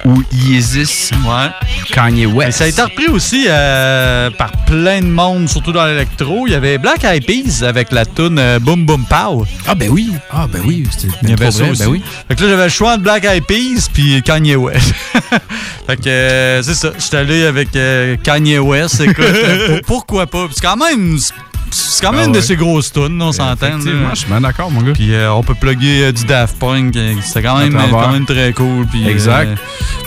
ou Yeezus. Kanye Et West. ça a été repris aussi euh, par plein de monde, surtout dans l'électro. Il y avait Black Eyed Peas avec la tune euh, Boom Boom Pow. Ah ben oui, ah ben oui, c'était Il y avait pour ça vrai, aussi. ben oui. Fait que là, j'avais le choix entre Black Eyed Peas puis Kanye West. (laughs) fait que euh, c'est ça. J'étais allé avec euh, Kanye West. Écoute, (laughs) pour- pourquoi pas? C'est quand même... C'est quand même Ah une de ces grosses tunes, on s'entend. Là. je suis bien d'accord, mon gars. Puis euh, on peut plugger euh, du Daft Punk. euh, C'était quand même, quand même très cool. Puis, Exact. euh,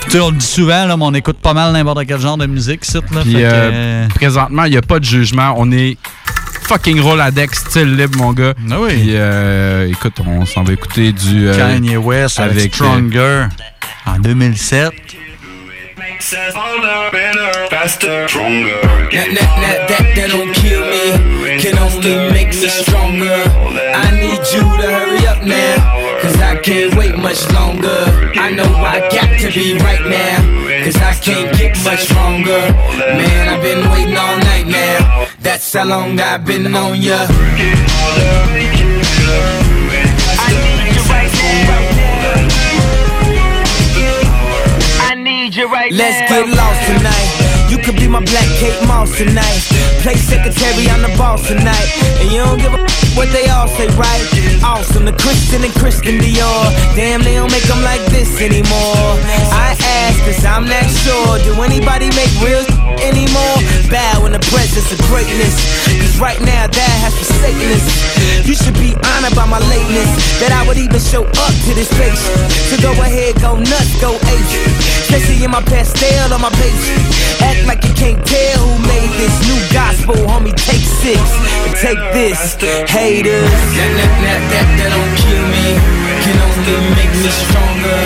puis on le dit souvent, là, mais on écoute pas mal n'importe quel genre de musique, ici, là. Puis Fait que, présentement, il n'y a pas de jugement. On est fucking Roladex, style libre, mon gars. Ah oui. Puis écoute, on s'en va écouter du. Kanye West avec, avec, Stronger en 2007. Faster, stronger. That, that, that, that, that don't kill me, can only make me stronger. I need you to hurry up now, cause I can't wait much longer. I know I got to be right now, cause I can't get much stronger. Man, I've been waiting all night now, that's how long I've been on ya. Need you right Let's get lost tonight. You could be my black Kate Moss tonight. Play secretary, I'm the boss tonight. And you don't give a what they all say, right? Awesome, the Christian and Christian Dior. Damn, they don't make them like this anymore. I cause I'm not sure. Do anybody make real anymore? Bow in the presence of greatness. Cause right now, that has forsaken us. You should be honored by my lateness. That I would even show up to this place. So go ahead, go nuts, go ape. Especially in my pastel on my page. Act like you can't tell who made this new gospel, homie. Take six and take this, haters. That, that, that, that, that don't kill me, can only make me stronger.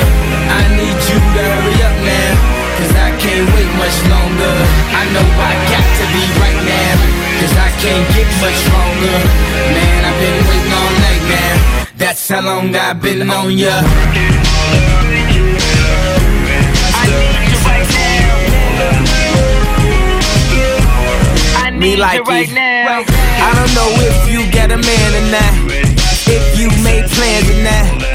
I need you to hurry up now, cause I can't wait much longer. I know I got to be right now, cause I can't get much stronger. Man, I've been waiting all night now. That's how long I've been on ya. Me like it. I don't know if you got a man or not. If you made plans or not.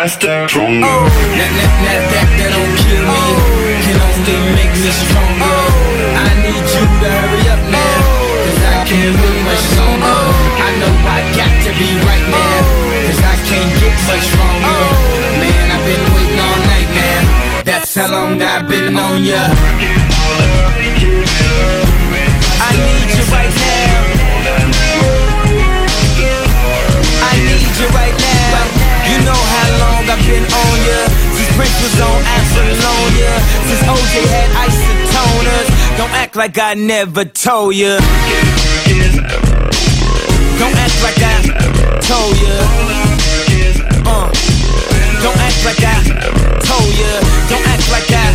Faster, stronger. Oh, oh. that, that, that, that, that don't kill me. Oh. Can only make me stronger. Oh. I need you to hurry up now. Cause I can't wait much longer. I know I got to be right now. Cause I can't get much stronger. Man, I've been waiting all night now. That's how long I've been on ya. I need you right now. been on ya. Since Prince was on Apollonia. Since OJ had isotoners Don't act like I never told ya. Don't act like I told ya. Uh. Don't act like I told ya. Don't act like I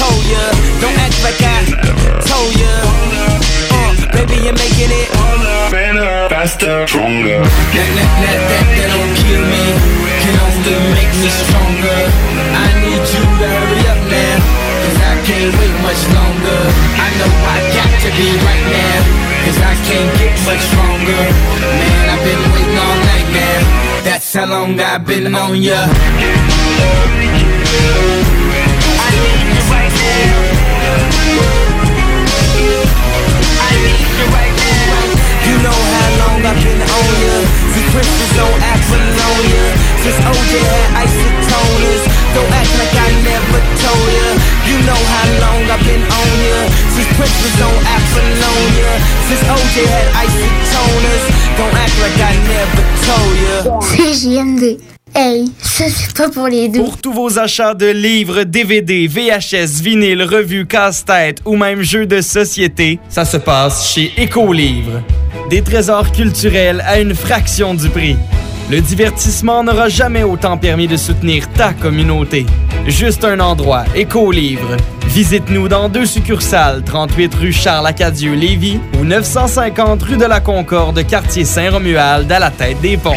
told ya. Don't act like I told ya. Uh. Baby, you're making it that, that, that, that, that don't kill me, can only make me stronger. I need you to hurry up now, cause I can't wait much longer. I know I got to be right now, cause I can't get much stronger. Man, I've been waiting all night now, that's how long I've been on ya. Christmas on Apollonia Since OJ had isotoners Don't act like I never told ya. You know how long I've been on ya. Since Prince was on Apollonia Since OJ had isotoners Don't act like I never told ya. CJMD. Hey, ça c'est pas pour les doux. Pour tous vos achats de livres, DVD, VHS, vinyle, revues, casse-tête ou même jeux de société, ça se passe chez Écolivre. Des trésors culturels à une fraction du prix. Le divertissement n'aura jamais autant permis de soutenir ta communauté. Juste un endroit, Écolivre. Visite-nous dans deux succursales, 38 rue Charles-Acadieux-Lévis ou 950 rue de la Concorde, quartier Saint-Romuald, à la tête des ponts.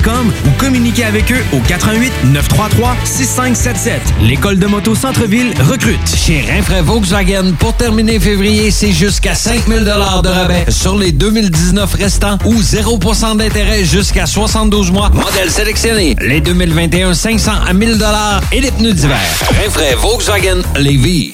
ou communiquez avec eux au 88 933 6577. L'école de moto Centre-ville recrute. Chez Rinfraie Volkswagen, pour terminer février, c'est jusqu'à 5000 de rabais sur les 2019 restants ou 0% d'intérêt jusqu'à 72 mois. Modèle sélectionné, les 2021 500 à 1000 et les pneus d'hiver. Rinfraie Volkswagen Lévis.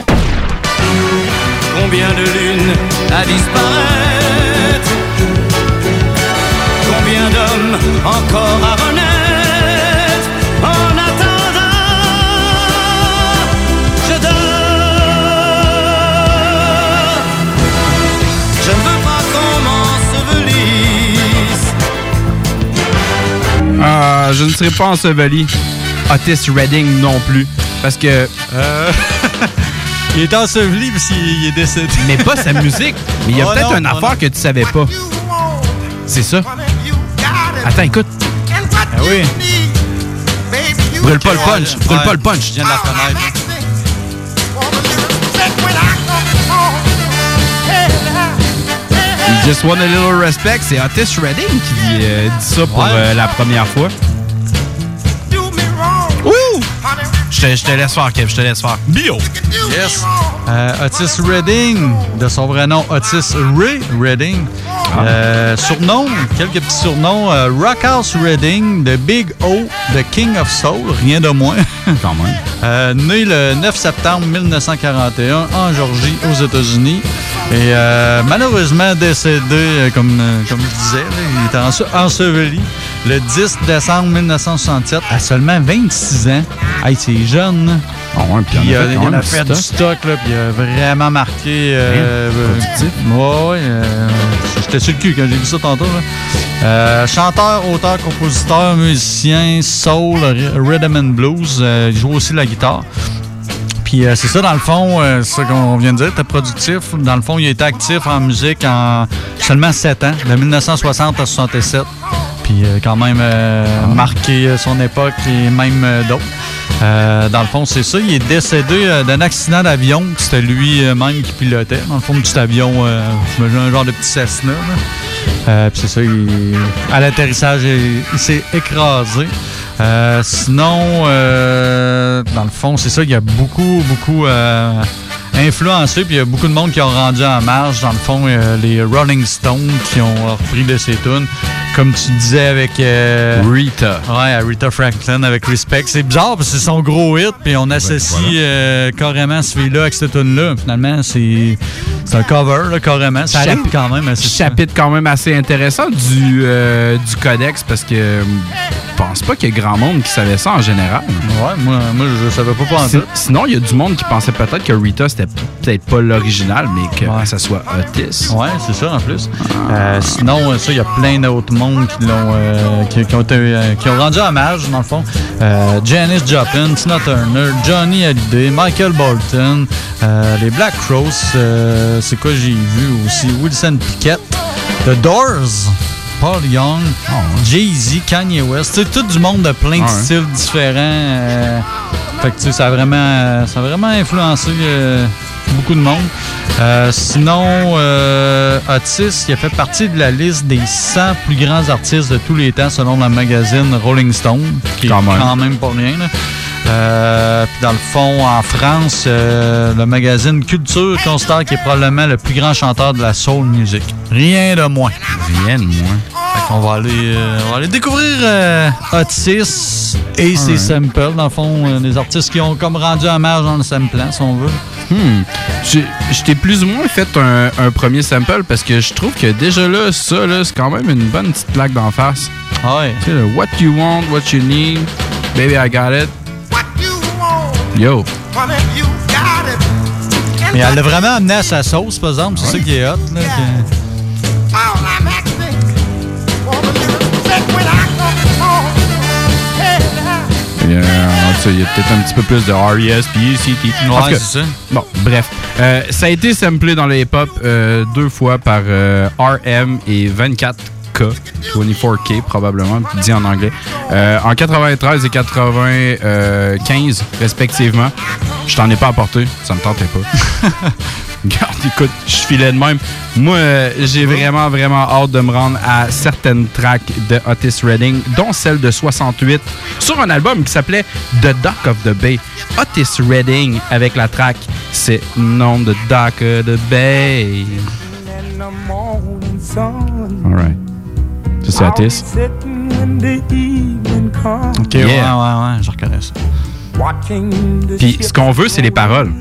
Combien de lunes à disparaître Combien d'hommes encore à renaître En attendant, je dors Je ne veux pas qu'on m'ensevelisse Ah, je ne serai pas enseveli. Otis Redding non plus. Parce que. Euh, (laughs) Il est enseveli parce qu'il est décédé. Mais pas sa musique. Mais il y a Oh peut-être une oh affaire non. que tu savais pas. C'est ça. Attends, écoute. Ah oui. Brûle pas le punch. Brûle Ouais, pas le punch. Je viens de la reconnaître. Just want a little respect. C'est Otis Redding qui euh, dit ça pour Ouais. euh, la première fois. Te, je te laisse faire, Kev. Je te laisse faire. Bio! Yes. Euh, Otis Redding, de son vrai nom Otis Ray Redding. Ah. Euh, surnom, quelques petits surnoms. euh, Rockhouse Redding, The Big O, The King of Soul, rien de moins. (laughs) Quand même. Euh, né le 9 septembre 1941 en Georgie, aux États-Unis. Et euh, malheureusement décédé, comme, comme je disais, là, il était ense- enseveli le 10 décembre 1967 à seulement 26 ans. Hey, c'est jeune. là. Puis, il a fait il quand en a même fait du stock, là, puis il a vraiment marqué. Euh, Hein? euh. Ouais, euh, J'étais sur le cul quand j'ai vu ça tantôt. là. Euh, chanteur, auteur, compositeur, musicien, soul, rhythm and blues. il joue aussi la guitare. Puis euh, c'est ça, dans le fond, euh, c'est ça qu'on vient de dire, t'es productif. Dans le fond, il a été actif en musique en seulement 7 ans, de 1960 à 67. Puis euh, quand même euh, marqué euh, son époque et même euh, d'autres. Euh, dans le fond, c'est ça. Il est décédé d'un accident d'avion. C'était lui-même qui pilotait. Dans le fond, un petit avion, un genre de petit Cessna. puis c'est ça, il- à l'atterrissage, il, il s'est écrasé. Sinon, dans le fond, c'est ça, il y a beaucoup, beaucoup influencé, puis il y a beaucoup de monde qui ont rendu en marge. Dans le fond, euh, les Rolling Stones qui ont repris de ses tunes. Comme tu disais avec. euh, Rita. Ouais, Rita Franklin avec Respect. C'est bizarre parce que c'est son gros hit, puis on associe voilà. euh, carrément celui-là avec cette tune-là. Finalement, c'est c'est un cover, là, carrément. Ça arrive quand même souvent. Chapitre quand même assez intéressant du, euh, du codex parce que euh, pense pas qu'il y ait grand monde qui savait ça en général. Ouais, moi, moi je savais pas pas en Si- Sinon, il y a du monde qui pensait peut-être que Rita, c'était peut-être pas l'original, mais que ça soit Otis. Ouais, c'est ça en plus. Euh, sinon, euh, ça, il y a plein d'autres mondes qui l'ont euh, qui, qui ont été, euh, qui ont rendu hommage, dans le fond. Janis Joplin, Tina Turner, Johnny Hallyday, Michael Bolton, les Black Crows, euh, c'est quoi j'ai vu aussi? Wilson Pickett, The Doors. Paul Young, Jay-Z, Kanye West, c'est tout du monde de plein de Ouais. styles différents. euh, fait que tu sais, ça a vraiment, ça a vraiment influencé euh, beaucoup de monde. Euh, sinon, Otis, il a fait partie de la liste des 100 plus grands artistes de tous les temps selon le magazine Rolling Stone, qui Quand est même. quand même pas rien. là. Euh, puis dans le fond, en France, euh, le magazine Culture considère qu'il est probablement le plus grand chanteur de la soul music. Rien de moins. Rien de moins. Fait qu'on va aller, euh, on va aller découvrir euh, Otis et ses samples. Dans le fond, les artistes qui ont comme rendu hommage dans le samplant, si on veut. Hmm. T'ai plus ou moins fait un, un premier sample parce que je trouve que déjà là, ça, là, c'est quand même une bonne petite plaque d'en face. Ouais. Tu sais, le What you want, what you need, baby, I got it. Yo. Mais elle l'a vraiment amené à sa sauce, par exemple. C'est ça qui est hot. Là, Il y a peut-être un petit peu plus de R.E.S. puis E.C.T. Ouais, c'est ça. Bon, bref. Euh, ça a été samplé dans le hip-hop euh, deux fois par euh, RM et 24K. 24K probablement, dit en anglais. Euh, en 93 et 95 respectivement. Je t'en ai pas apporté, ça me tentait pas. (laughs) Regarde, écoute, je filais de même. Moi, euh, j'ai vraiment, vraiment hâte de me rendre à certaines tracks de Otis Redding, dont celle de 68, sur un album qui s'appelait The Dock of the Bay. Otis Redding avec la track C'est nom de Dock of the Bay. Alright. Ça, Ok, Yeah. ouais, ouais, ouais, je reconnais ça. Puis ce qu'on veut, c'est les paroles.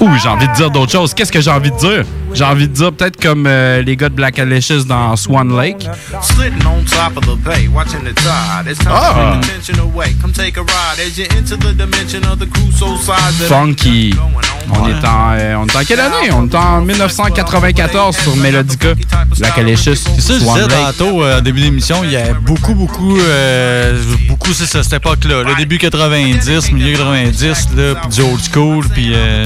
Ouh, j'ai envie de dire d'autres choses. Qu'est-ce que j'ai envie de dire? J'ai envie de dire peut-être comme euh, les gars de Black Alicious dans Swan Lake. Ah. Funky. On est en, euh, on est en quelle année? On est en 1994 sur Melodica. Black Alicious, C'est ça, je Swan disais Lake. tantôt, euh, au début de l'émission, il y a beaucoup, beaucoup, euh, beaucoup, c'est ça, cette époque-là. Le début 90, milieu 90, là, puis du old school, puis euh,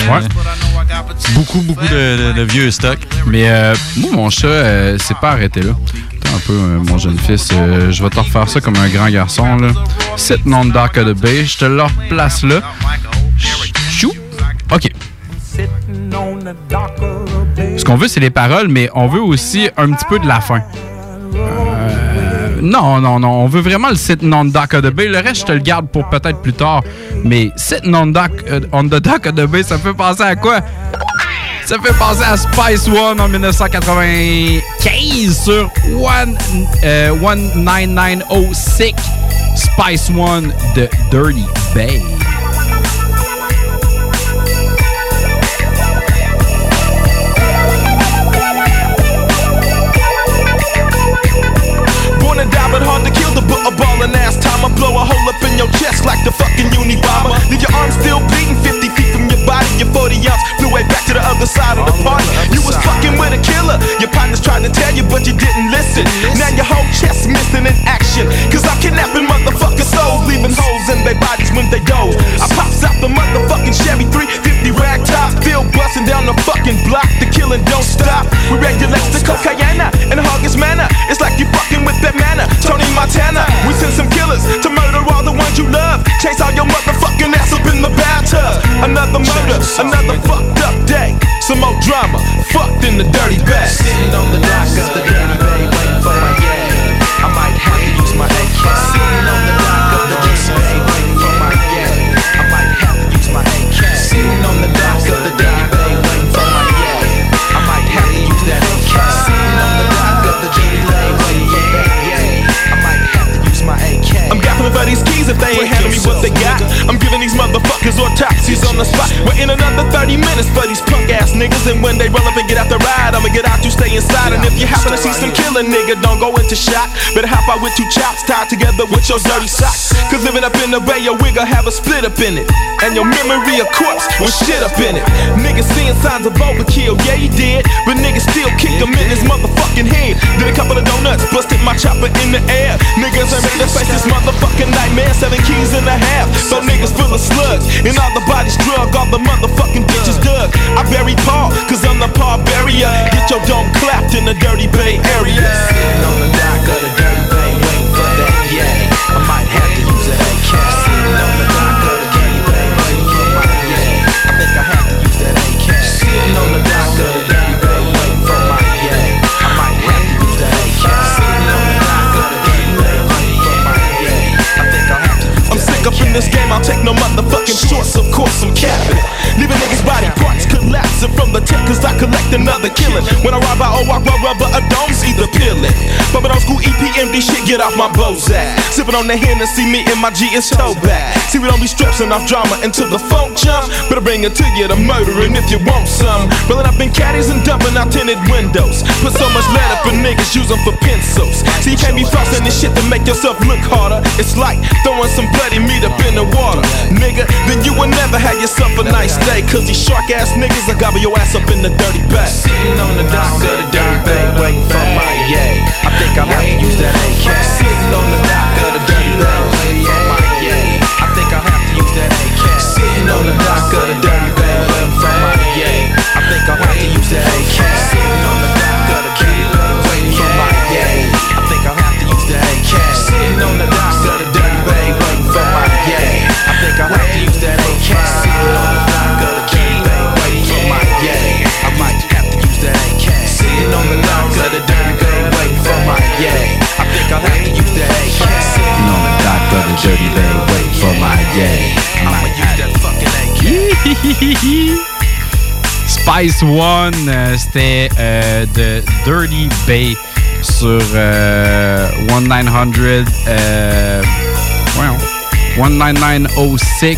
beaucoup, beaucoup de, de- de vieux Mais euh, moi, mon chat, euh, c'est pas arrêté là. Attends un peu, euh, mon jeune fils. euh, je vais te refaire ça comme un grand garçon. là. Cette non Dark the Bay, je te le replace là. Chou. OK. Ce qu'on veut, c'est les paroles, mais on veut aussi un petit peu de la fin. Euh, non, non, non. On veut vraiment le Sitting on the Dock the Bay. Le reste, je te le garde pour peut-être plus tard. Mais Sitting on, dock, euh, on the Dock the Bay, ça fait penser à quoi? Ça fait penser à Spice One en 1995 sur One, euh, 19906. Spice One de Dirty Bay. Blow a hole up in your chest like the fucking uni bomber. Leave your arms still bleeding 50 feet from your body. Your 40 ounce flew way back to the other side of the party. You was fucking with a killer. Your partners tried to tell you, but you didn't listen. Now your whole chest missing in action. Cause I'm kidnapping motherfucking souls, leaving holes in their bodies when they doze. I pops out the motherfucking Chevy 350 rag top. Still busting down the fucking block. The killing don't stop. We regulate the cocaine and hug his manner. It's like you fucking with that manner. Tony Montana. We send some killers to murder all the ones you love. Chase all your motherfucking ass up in the bathtub. Another murder, another fucked up day. Some more drama. Fucked in the dirty bag. Sitting on the dock of the dirty bay, waiting for my yay. I might have to use my AK. motherfuckers autopsies on the spot. We're in another 30 minutes for these punk ass niggas. And when they roll up and get out the ride, I'ma get out, you stay inside. And if you happen to see some killer nigga, don't go into shock. Better hop out with two chops tied together with your dirty socks. Cause living up in the bay, your wig'll have a split up in it. And your memory a corpse with shit up in it. Niggas seeing signs of overkill, yeah, he did. But niggas still kicked him in his motherfucking head. Did a couple of donuts, busted my chopper in the air. Niggas ain't ready to face this motherfucking nightmare. Seven keys and a half. So niggas full of. And all the bodies drug, all the motherfucking bitches dug. I bury Paul, cause I'm the Paul barrier. Get your dome clapped in the dirty Bay Area. This game, I'll take no motherfucking shorts, of course I'm capping. Leaving niggas body parts collapsing from the tip, cause I collect another killing. When I ride by, oh, I rub rubber, a dome's either peeling. Bumping on school EPMD shit, get off my Bozak. Sipping on the Hennessy, me and my G is toe back. See, we don't be stressing off drama until the funk jump. Better bring it to you to murdering if you want some. Rolling up in caddies and dumping out tinted windows. Put so much lead up in niggas, use them for pencils. See, you can't be flossing this shit to make yourself look harder. It's like throwing some bloody meat up in the water. Nigga, then you will never have yourself a nice day. Cause these shark ass niggas will gobble your ass up in the dirty bag. Sitting on the dock of the dirty bay, waiting for my yay. I think I might use that AK. Sitting on the dock of the dirty bay, waiting for my yay. I think I have to use that AK. Sitting on the dock of the dirty bay, waiting for my yay. I think I have to use that AK. Sitting on the dock of the dirty bay, waiting for my yay. I think I have to use that AK. Sitting on the dock of the dirty bay, waiting for my yay. I think I have to Sitting on the dock of the dirty bay, waiting for my yay. I might use that fucking AK. (laughs) Spice One, euh, c'était euh, de Dirty Bay sur euh, 1900. Euh, voyons, 19906.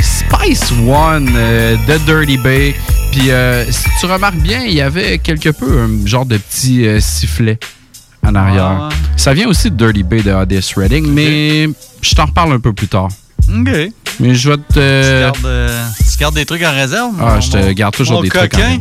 Spice One euh, de Dirty Bay. Puis euh, si tu remarques bien, il y avait quelque peu un genre de petit euh, sifflet en arrière. Ah. Ça vient aussi de Dirty Bay de Otis Redding, mais je t'en reparle un peu plus tard. OK. Mais je vais te. Tu, gardes, euh, tu gardes des trucs en réserve? Ah, mon- je te garde toujours des trucs en coquin?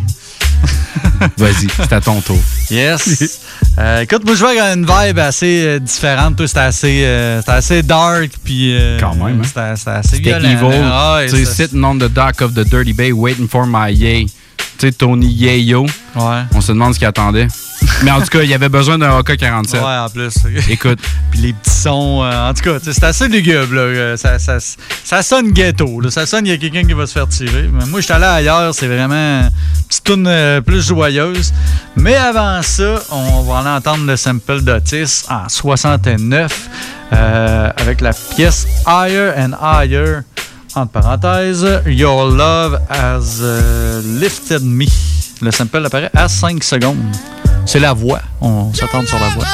(laughs) Vas-y, c'est à ton tour. Yes. Euh, écoute, moi, je vois qu'il y a une vibe assez euh, différente. Toi, c'était assez, euh, assez dark. Puis, euh, Quand même, hein? C'était assez C'était evil. Ah, tu sais, c'est- sitting on the dock of the dirty bay, waiting for my yay. Tu sais, Tony Yayo. Ouais. On se demande ce qu'il attendait. Mais en tout cas, il y avait besoin d'un AK-47. Ouais, en plus. Écoute. (laughs) Puis les petits sons. euh, en tout cas, c'est assez lugubre. Là. Euh, Ça, ça, ça sonne ghetto. là. Ça sonne, il y a quelqu'un qui va se faire tirer. Mais moi, je suis allé ailleurs. C'est vraiment une petite tune euh, plus joyeuse. Mais avant ça, on va aller entendre le sample d'Otis en 69 euh, avec la pièce Higher and Higher. Entre parenthèses, Your Love Has Lifted Me. Le sample apparaît à 5 secondes. C'est la voix. On s'attend sur la voix.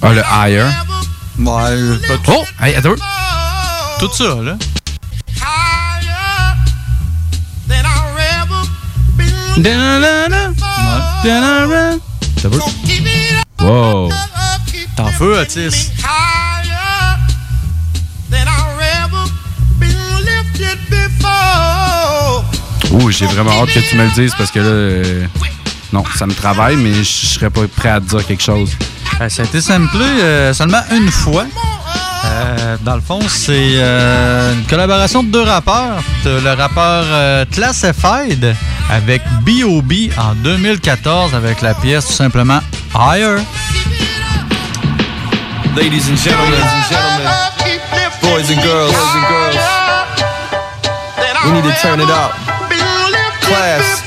Ah, le higher. Ouais, pas tout. Oh, hey, attends. Tout ça, là. Wow. T'en feu, Otis. Ouh, j'ai vraiment hâte que tu me le dises parce que là. euh, non, ça me travaille, mais je serais pas prêt à te dire quelque chose. Euh, ça a été samplé euh, seulement une fois. Euh, dans le fond, c'est euh, une collaboration de deux rappeurs. Le rappeur euh, Classified avec B.O.B. en 2014 avec la pièce tout simplement Higher. Ladies and gentlemen, boys and girls, boys and girls, we need to turn it up. Class,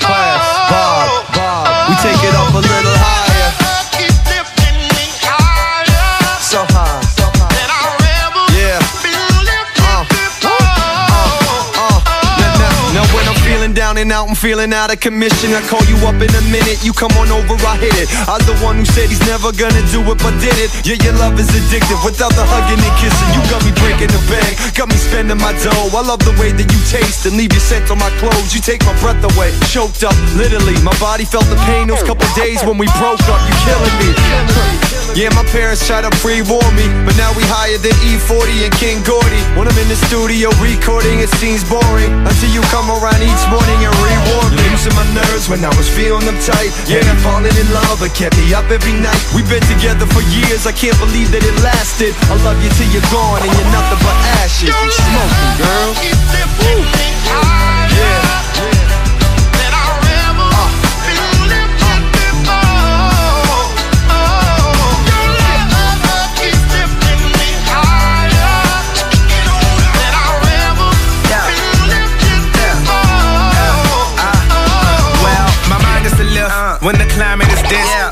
out, I'm feeling out of commission. I call you up in a minute, you come on over, I hit it. I'm the one who said he's never gonna do it, but did it. Yeah, your love is addictive. Without the hugging and kissing, you got me breaking the bank, got me spending my dough. I love the way that you taste and leave your scent on my clothes. You take my breath away, choked up, literally. My body felt the pain those couple days when we broke up. You killing me. Yeah, my parents tried to pre-warn me, but now we higher than E40 and King Gordy. When I'm in the studio recording, it seems boring until you come around each morning and reward me. Losing my nerves when I was feeling them tight. Yeah, I'm falling in love, it kept me up every night. We've been together for years, I can't believe that it lasted. I love you till you're gone and you're nothing but ashes. Me, girl. Yeah. Well,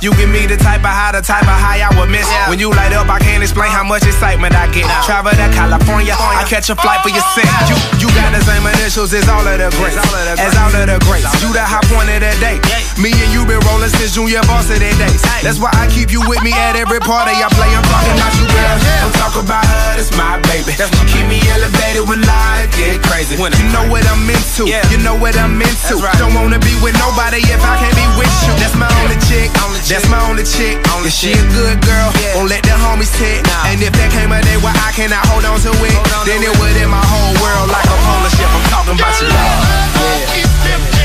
You give me the type of high, the type of high I would miss. When you light up, I can't explain how much excitement I get. Travel to California, oh, I catch a flight for your oh, set. You you got the same initials as all of the greats, as all of the greats. You the high point of the day. Me and you been rolling since junior boss of their days. That's why I keep you with me at every party I play. I'm talking about you, girl. Don't talk about her, that's my baby. Keep me elevated when life get crazy. You know what I'm into. You know what I'm into. Don't wanna be with nobody if I can't be with you. That's my only chick. That's my only chick. If she a good girl, won't let the homies hit. And if there came a day where I cannot hold on to it, then it would in my whole world like a polar ship. I'm talking about you. Yeah.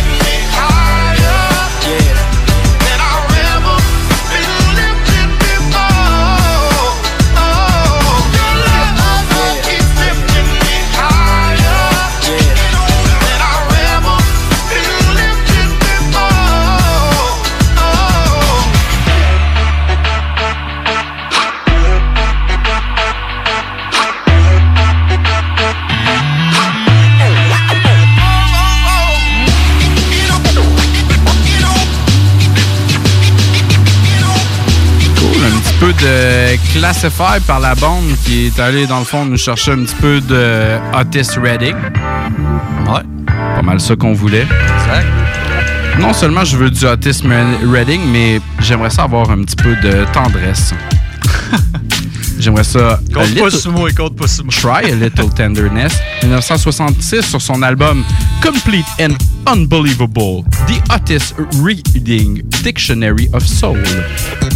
Peu de Classify par la bande qui est allé dans le fond nous chercher un petit peu de Otis Redding. Ouais. Pas mal ça qu'on voulait. Exact. Non seulement je veux du Otis Redding, mais j'aimerais ça avoir un petit peu de tendresse. J'aimerais ça. Compte a pas sur moi, compte pas sur moi. Try a Little Tenderness, (laughs) 1966 sur son album Complete and Unbelievable, The Otis Reading Dictionary of Soul.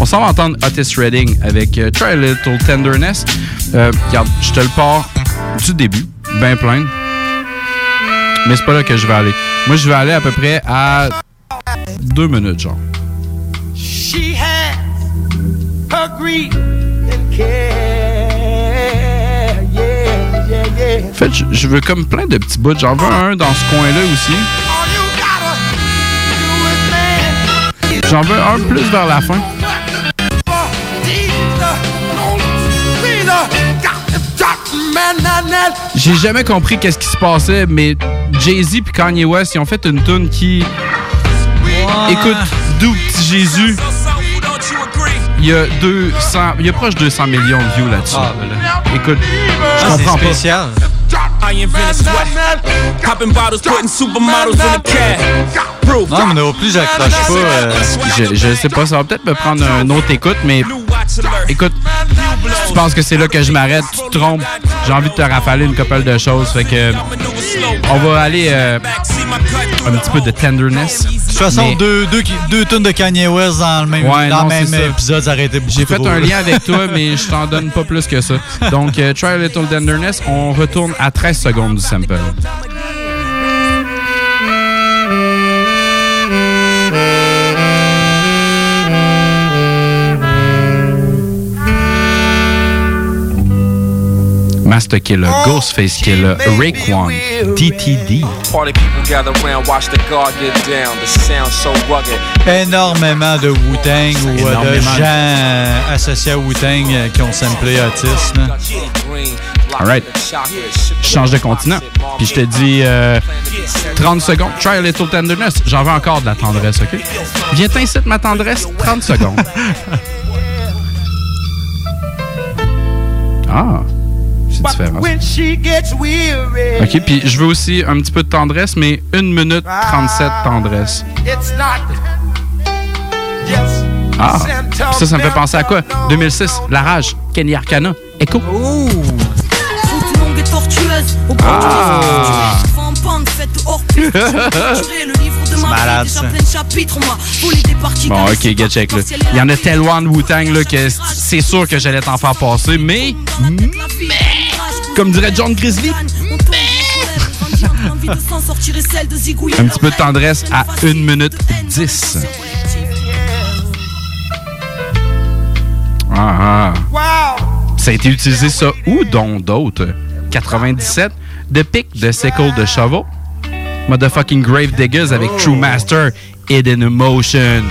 On s'en va entendre Otis Reading avec euh, Try a Little Tenderness. Euh, regarde, je te le pars du début, bien plein. Mais c'est pas là que je vais aller. Moi, je vais aller à peu près à deux minutes, genre. She has her greed En fait, je- veux comme plein de petits bouts. J'en veux un dans ce coin-là aussi. J'en veux un plus vers la fin. J'ai jamais compris qu'est-ce qui se passait, mais Jay-Z puis Kanye West, ils ont fait une tune qui... Écoute, d'où petit Jésus, il y a 200... Il y a proche de 200 millions de views là-dessus. Écoute, je Ah, comprends pas. spécial. Proof. Non, mais non plus, j'accroche pas. euh, Je, je sais pas, ça va peut-être me prendre un autre écoute, mais écoute, tu penses que c'est là que je m'arrête, tu te trompes. J'ai envie de te rafaler une couple de choses, fait que on va aller euh, un petit peu de tenderness. De toute façon, Mais deux, deux, deux tonnes de Kanye West dans le même, Ouais, dans non, le même ça. épisode, ça aurait été beaucoup J'ai fait trop, un là. lien avec toi, (laughs) mais je t'en donne pas plus que ça. Donc, euh, Try a Little Tenderness, on retourne à 13 secondes du sample. Master Killer, Ghostface Killer, Raekwon, DTD. Party people gather around, watch the guard get down. The sound so rugged. Énormément de Wu-Tang ou euh, de gens associés à Wu-Tang euh, qui ont samplé Otis. là. Alright. Je change de continent. Puis je te dis euh, 30 secondes. Try a little tenderness. J'en veux encore de la tendresse, OK? Viens t'incite ma tendresse. 30 secondes. (laughs) Ah. C'est différent. When she gets weary, OK, puis je veux aussi un petit peu de tendresse, mais 1 minute 37 tendresse. it's not just Ah, Puis ça, ça me fait penser à quoi? 2006, La Rage, Kenny Arcana, Echo. Ah. (laughs) malade, Bon, ok, get check, là. Il y en a tellement de Wu-Tang, là, que c'est sûr que j'allais t'en faire passer, mais... Comme dirait John Grizzly, zigouiller. un petit peu de tendresse à 1 minute 10. Ah, ah. Ça a été utilisé ça où donc d'autres? 97, The Pick de Sickle de Shovel. Motherfucking Grave Diggers avec True Master, Hidden Emotion.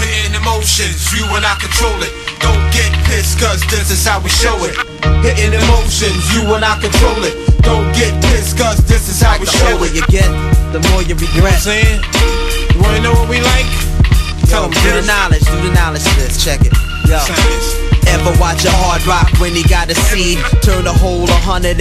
Hitting emotions, you and I control it. Pissed, cause this is how we show it. Hitting emotions, you and I control it. Don't get pissed, cause this is how we show it. The more you get, the more you regret. You know what I'm saying? You wanna know what we like? Tell them, do the knowledge, do the knowledge of this. Check it. Yo. Ever watch a hard rock when he got a seed? Turn a whole 180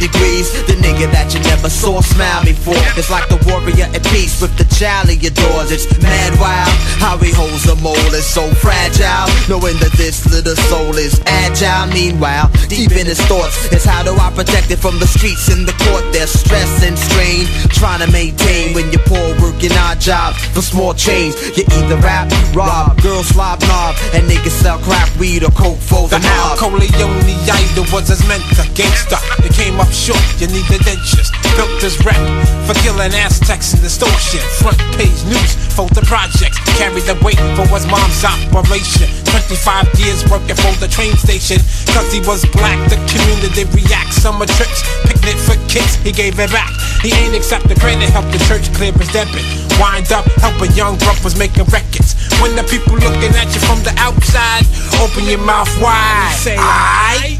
degrees. The nigga that you never saw smile before. It's like the warrior at peace with the child he adores. It's mad wild how he holds a mold is so fragile. Knowing that this little soul is agile. Meanwhile, deep in his thoughts is how do I protect it from the streets and the court? There's stress and strain. Trying to maintain when you're poor working odd jobs for small change. You either rap, rob, girl slob knob, and niggas sell crack weed or coke for the Al mob. Corleone idol was as meant a gangster. You came up short, you need the dentures. Built this rap for killing Aztecs and distortion. Front page news for the projects. Carried the weight for his mom's operation. 25 years working for the train station. Cause he was black, the community reacts. Summer trips, picnic for kids, he gave it back. He ain't accept the credit, help the church clear his debit. Wind up, helping young brothers making records. When the people looking at you from the outside, open your mouth wide. Say, I.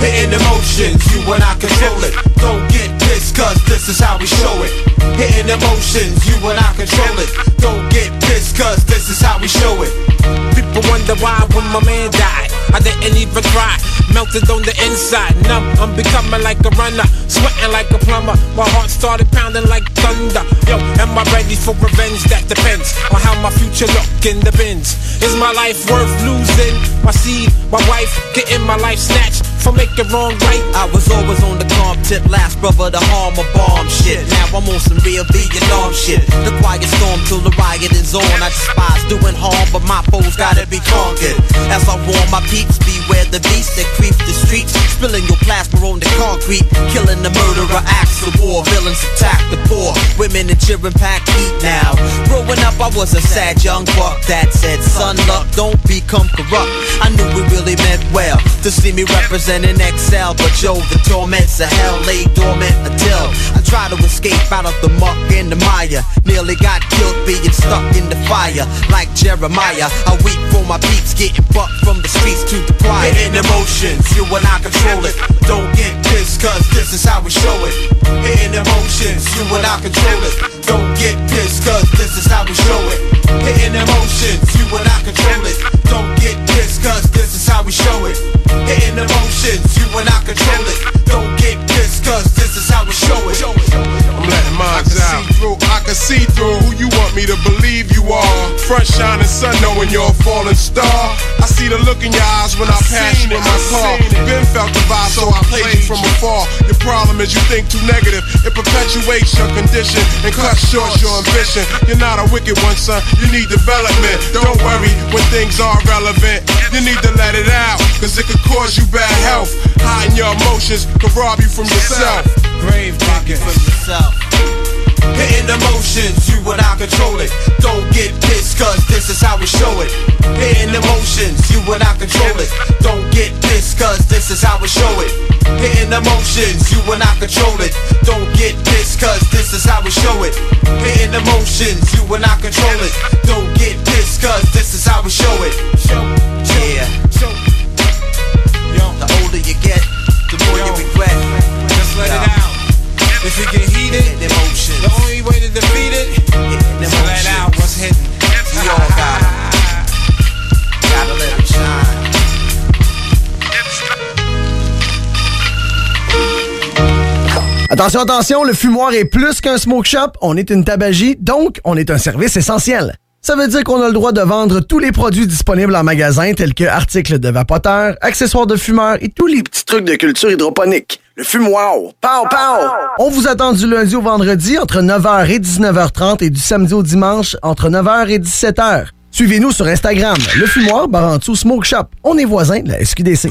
Hitting emotions, you and I control it. Don't get pissed, cause this is how we show it. Hitting emotions, you and I control it. Don't get pissed, cause this is how we show it. People wonder why when my man died, I didn't even cry. Melted on the inside, numb. I'm becoming like a runner, sweating like a plumber. My heart started pounding like thunder. Yo, am I ready for revenge? That depends on how my future look in the bins. Is my life worth losing? My seed, my wife, getting my life snatched for making wrong right. I was always on the calm tip, last brother to harm or bomb shit. Now I'm on some real Vietnam shit. The quiet storm till the riot is on. I despise doing harm, but my foes gotta be conquered. As I warn my peeps, beware the beast that creep the streets, spilling your plasma on the concrete, killing the murderer, acts of war, villains attack the poor, women and children pack heat now. Growing up, I was a sad young buck that said, son, luck, don't become corrupt. I knew we really meant well to see me representing Excel, but yo, the torments of hell lay dormant until I try to escape out of the muck and the mire. Nearly got killed being stuck in the fire, like Jeremiah. I weep for my peeps getting bucked from the streets to the. Hitting emotions, you and I control it. Don't get pissed, cause this is how we show it. Hitting emotions, you and I control it. Don't get pissed, cause this is how we show it. Hitting emotions, you and I control it. Don't get pissed, cause this is how we show it. Hitting emotions, you and I control it. Don't get pissed, cause this is how we show it. I'm letting mine out. Through, I can see through who you want me to believe you are. Front shining sun, knowing you're a falling star. I see the look in your eyes when I pass you in my car. Been felt the vibe, so I played you from afar. Your problem is you think too negative. It perpetuates your condition and cuts short your ambition. You're not a wicked one, son. You need development. Don't worry when things are relevant. You need to let it out, cause it could cause you bad health. Hiding your emotions could rob you from yourself. Grave diggers. from yourself. Hitting emotions, you and I control it. Don't get pissed, cause this is how we show it. Hitting emotions, you and I control it. Don't get pissed, cause this is how we show it. Hitting emotions, you and I control it. Don't get pissed, cause this is how we show it. Hitting emotions, you and I control it. Don't get pissed, cause this is how we show it. Yeah. The older you get, the more you regret. Attention, attention, le fumoir est plus qu'un smoke shop, on est une tabagie, donc on est un service essentiel. Ça veut dire qu'on a le droit de vendre tous les produits disponibles en magasin, tels que articles de vapoteurs, accessoires de fumeurs et tous les petits trucs de culture hydroponique. Le fumoir, pow pow! On vous attend du lundi au vendredi entre 9h et 19h30 et du samedi au dimanche entre 9h et 17h. Suivez-nous sur Instagram, le fumoir Barantou Smoke Shop. On est voisins de la SQDC.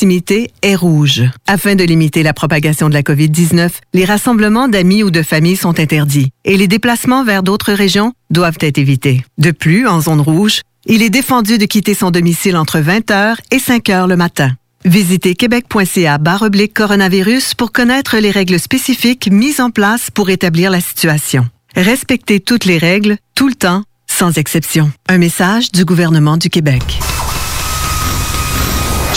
est rouge. Afin de limiter la propagation de la COVID-19, les rassemblements d'amis ou de familles sont interdits et les déplacements vers d'autres régions doivent être évités. De plus, en zone rouge, il est défendu de quitter son domicile entre 20h et 5h le matin. Visitez québec.ca oblique coronavirus pour connaître les règles spécifiques mises en place pour établir la situation. Respectez toutes les règles, tout le temps, sans exception. Un message du gouvernement du Québec.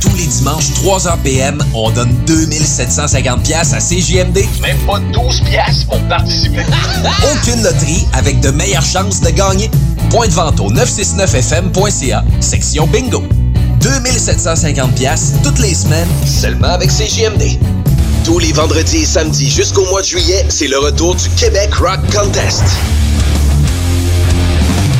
Tous les dimanches, 3h PM, on donne 2750 pièces à CJMD. Même pas 12 pièces pour participer. (laughs) Aucune loterie avec de meilleures chances de gagner. Point de vente au 969fm.ca, section bingo. 2750 pièces toutes les semaines, seulement avec CJMD. Tous les vendredis et samedis jusqu'au mois de juillet, c'est le retour du Québec Rock Contest.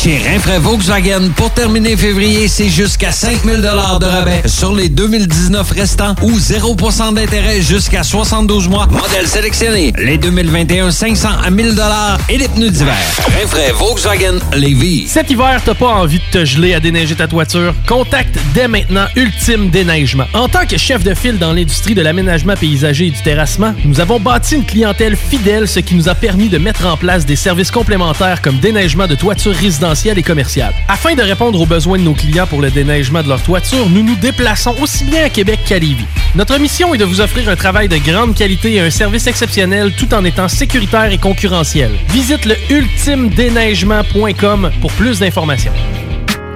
Chez Rinfraie Volkswagen, pour terminer février, c'est jusqu'à 5000 de rabais sur les 2019 restants ou 0% d'intérêt jusqu'à 72 mois. Modèle sélectionné. Les 2021, 500 à 1000 et les pneus d'hiver. Rinfraie Volkswagen Lévis. Cet hiver, t'as pas envie de te geler à déneiger ta toiture? Contacte dès maintenant Ultime Déneigement. En tant que chef de file dans l'industrie de l'aménagement paysager et du terrassement, nous avons bâti une clientèle fidèle, ce qui nous a permis de mettre en place des services complémentaires comme déneigement de toitures et commerciales. Afin de répondre aux besoins de nos clients pour le déneigement de leur toiture, nous nous déplaçons aussi bien à Québec qu'à Lévis. Notre mission est de vous offrir un travail de grande qualité et un service exceptionnel tout en étant sécuritaire et concurrentiel. Visite le ultimedéneigement.com pour plus d'informations.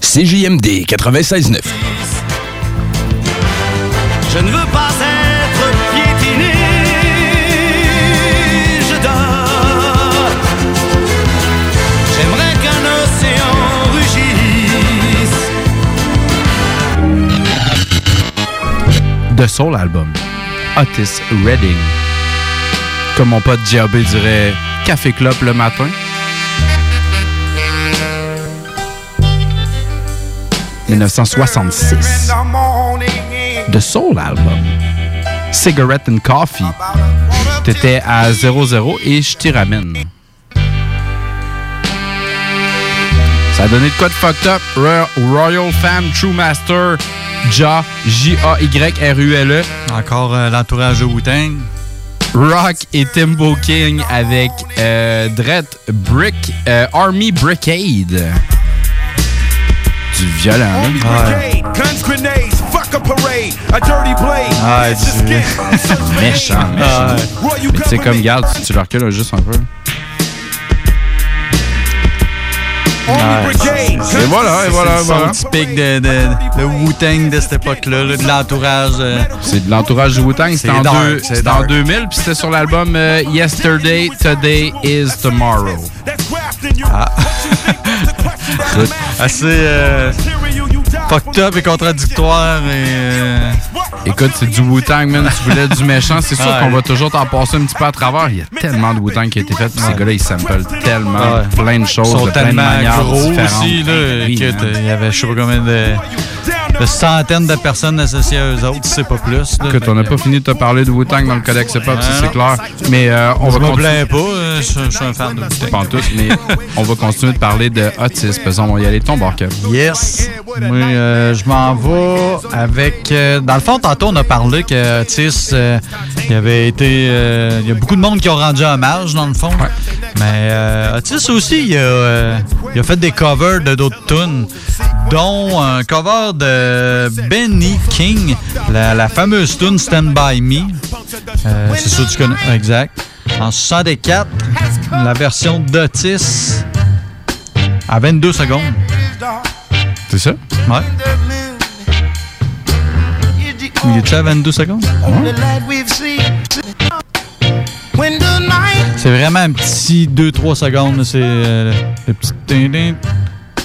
CJMD 96.9. Je ne veux pas être piétiné, je dors. J'aimerais qu'un océan rugisse. de son album, Otis Redding. Comme mon pote JAB dirait, café club le matin. 1966. The Soul Album. Cigarette and Coffee. T'étais à 0-0 et je t'y ramène. Ça a donné de quoi de fucked up? Ro- Royal Fam True Master Ja, J-A-Y-R-U-L-E. Encore euh, l'entourage de Wu-Tang. Rock et Timbo King avec euh, Dredd Brick, euh, Army Brickade. A dirty blade. Ah, du- (laughs) méchant, (laughs) méchant. Mais tu sais, comme, garde, tu, tu le recules juste un peu. Et voilà, et voilà, C'est voilà. son typique de, de, de Wu-Tang de cette époque-là, là, de l'entourage. euh, C'est de l'entourage du Wu-Tang. C'était C'est en, deux- c'est en dark. 2000, puis c'était sur l'album euh, Yesterday, Today is Tomorrow. Ah. (laughs) Assez euh, fucked up et contradictoire. Et, euh, Écoute, c'est du Wu-Tang, man. Tu voulais du méchant. C'est sûr Ouais. qu'on va toujours t'en passer un petit peu à travers. Il y a tellement de Wu-Tang qui a été fait, puis ces gars-là, ils samplent tellement Ouais. plein de choses, Ils sont de plein de tellement manières gros différentes. aussi. Là, Oui, écoute, il y avait je sais pas combien de, de centaines de personnes associées à eux autres, si c'est pas plus. Là. Écoute, on n'a pas fini de te parler de Wu-Tang dans le Codex Hip Hop, c'est clair. Mais euh, on je va me continuer. plains pas, euh, je, je suis un fan de Wu-Tang. Pas en tout, mais on va continuer de parler de Otis. Qu'on va y aller de ton Kev. Yes. Moi, euh, je m'en vais avec. euh, dans le fond, tantôt, on a parlé que Otis, euh, il avait été. euh, il y a beaucoup de monde qui ont rendu hommage, dans le fond. Mais Otis aussi, il a, euh, il a fait des covers de d'autres tunes, dont un cover de Benny King, la, la fameuse tune Stand By Me. Euh, C'est sûr que tu connais. Exact. En 64, la version d'Otis à 22 secondes. C'est ça? Ouais. Il est à 22 secondes? C'est vraiment un petit 2-3 secondes. C'est euh, le petit.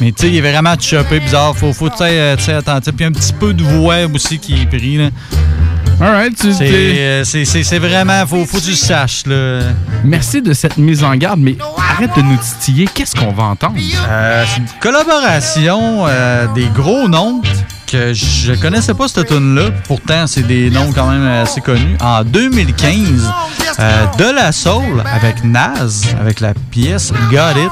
Mais tu sais, il est vraiment chopé, bizarre. Faut, faut tu sais, euh, attentif. Puis un petit peu de voix aussi qui est pris. Là. Alright, tu euh, c'est, vraiment. Faut, faut que tu le saches. Là. Merci de cette mise en garde, mais arrête de nous titiller. Qu'est-ce qu'on va entendre? Euh, c'est une collaboration euh, des gros noms que je connaissais pas cette tune là Pourtant, c'est des noms quand même assez connus. En 2015, euh, De La Soul avec Naz, avec la pièce Got It.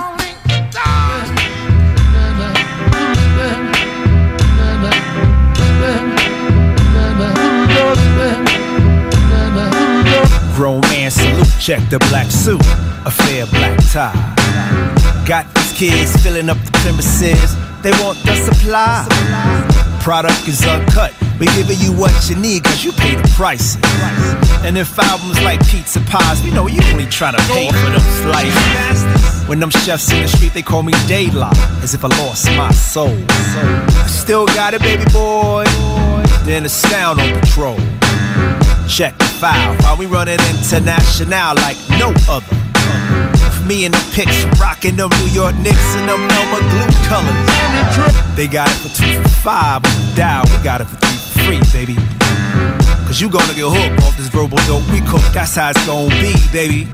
Check the black suit, a fair black tie. Got these kids filling up the premises, they want the supply. Product is uncut, we giving you what you need cause you pay the price. And if albums like pizza pies, we know you only try to pay for them slices. When them chefs in the street, they call me daylight, as if I lost my soul. I still got it, baby boy. Then the sound on patrol. Check the file while we running international like no other. Me and the pics rocking them New York Knicks and them Elmer glue colors. They got it for two for five the dial. We got it for three for free, baby. Cause you gonna get hooked off this verbal dope we cook. That's how it's gonna be, baby.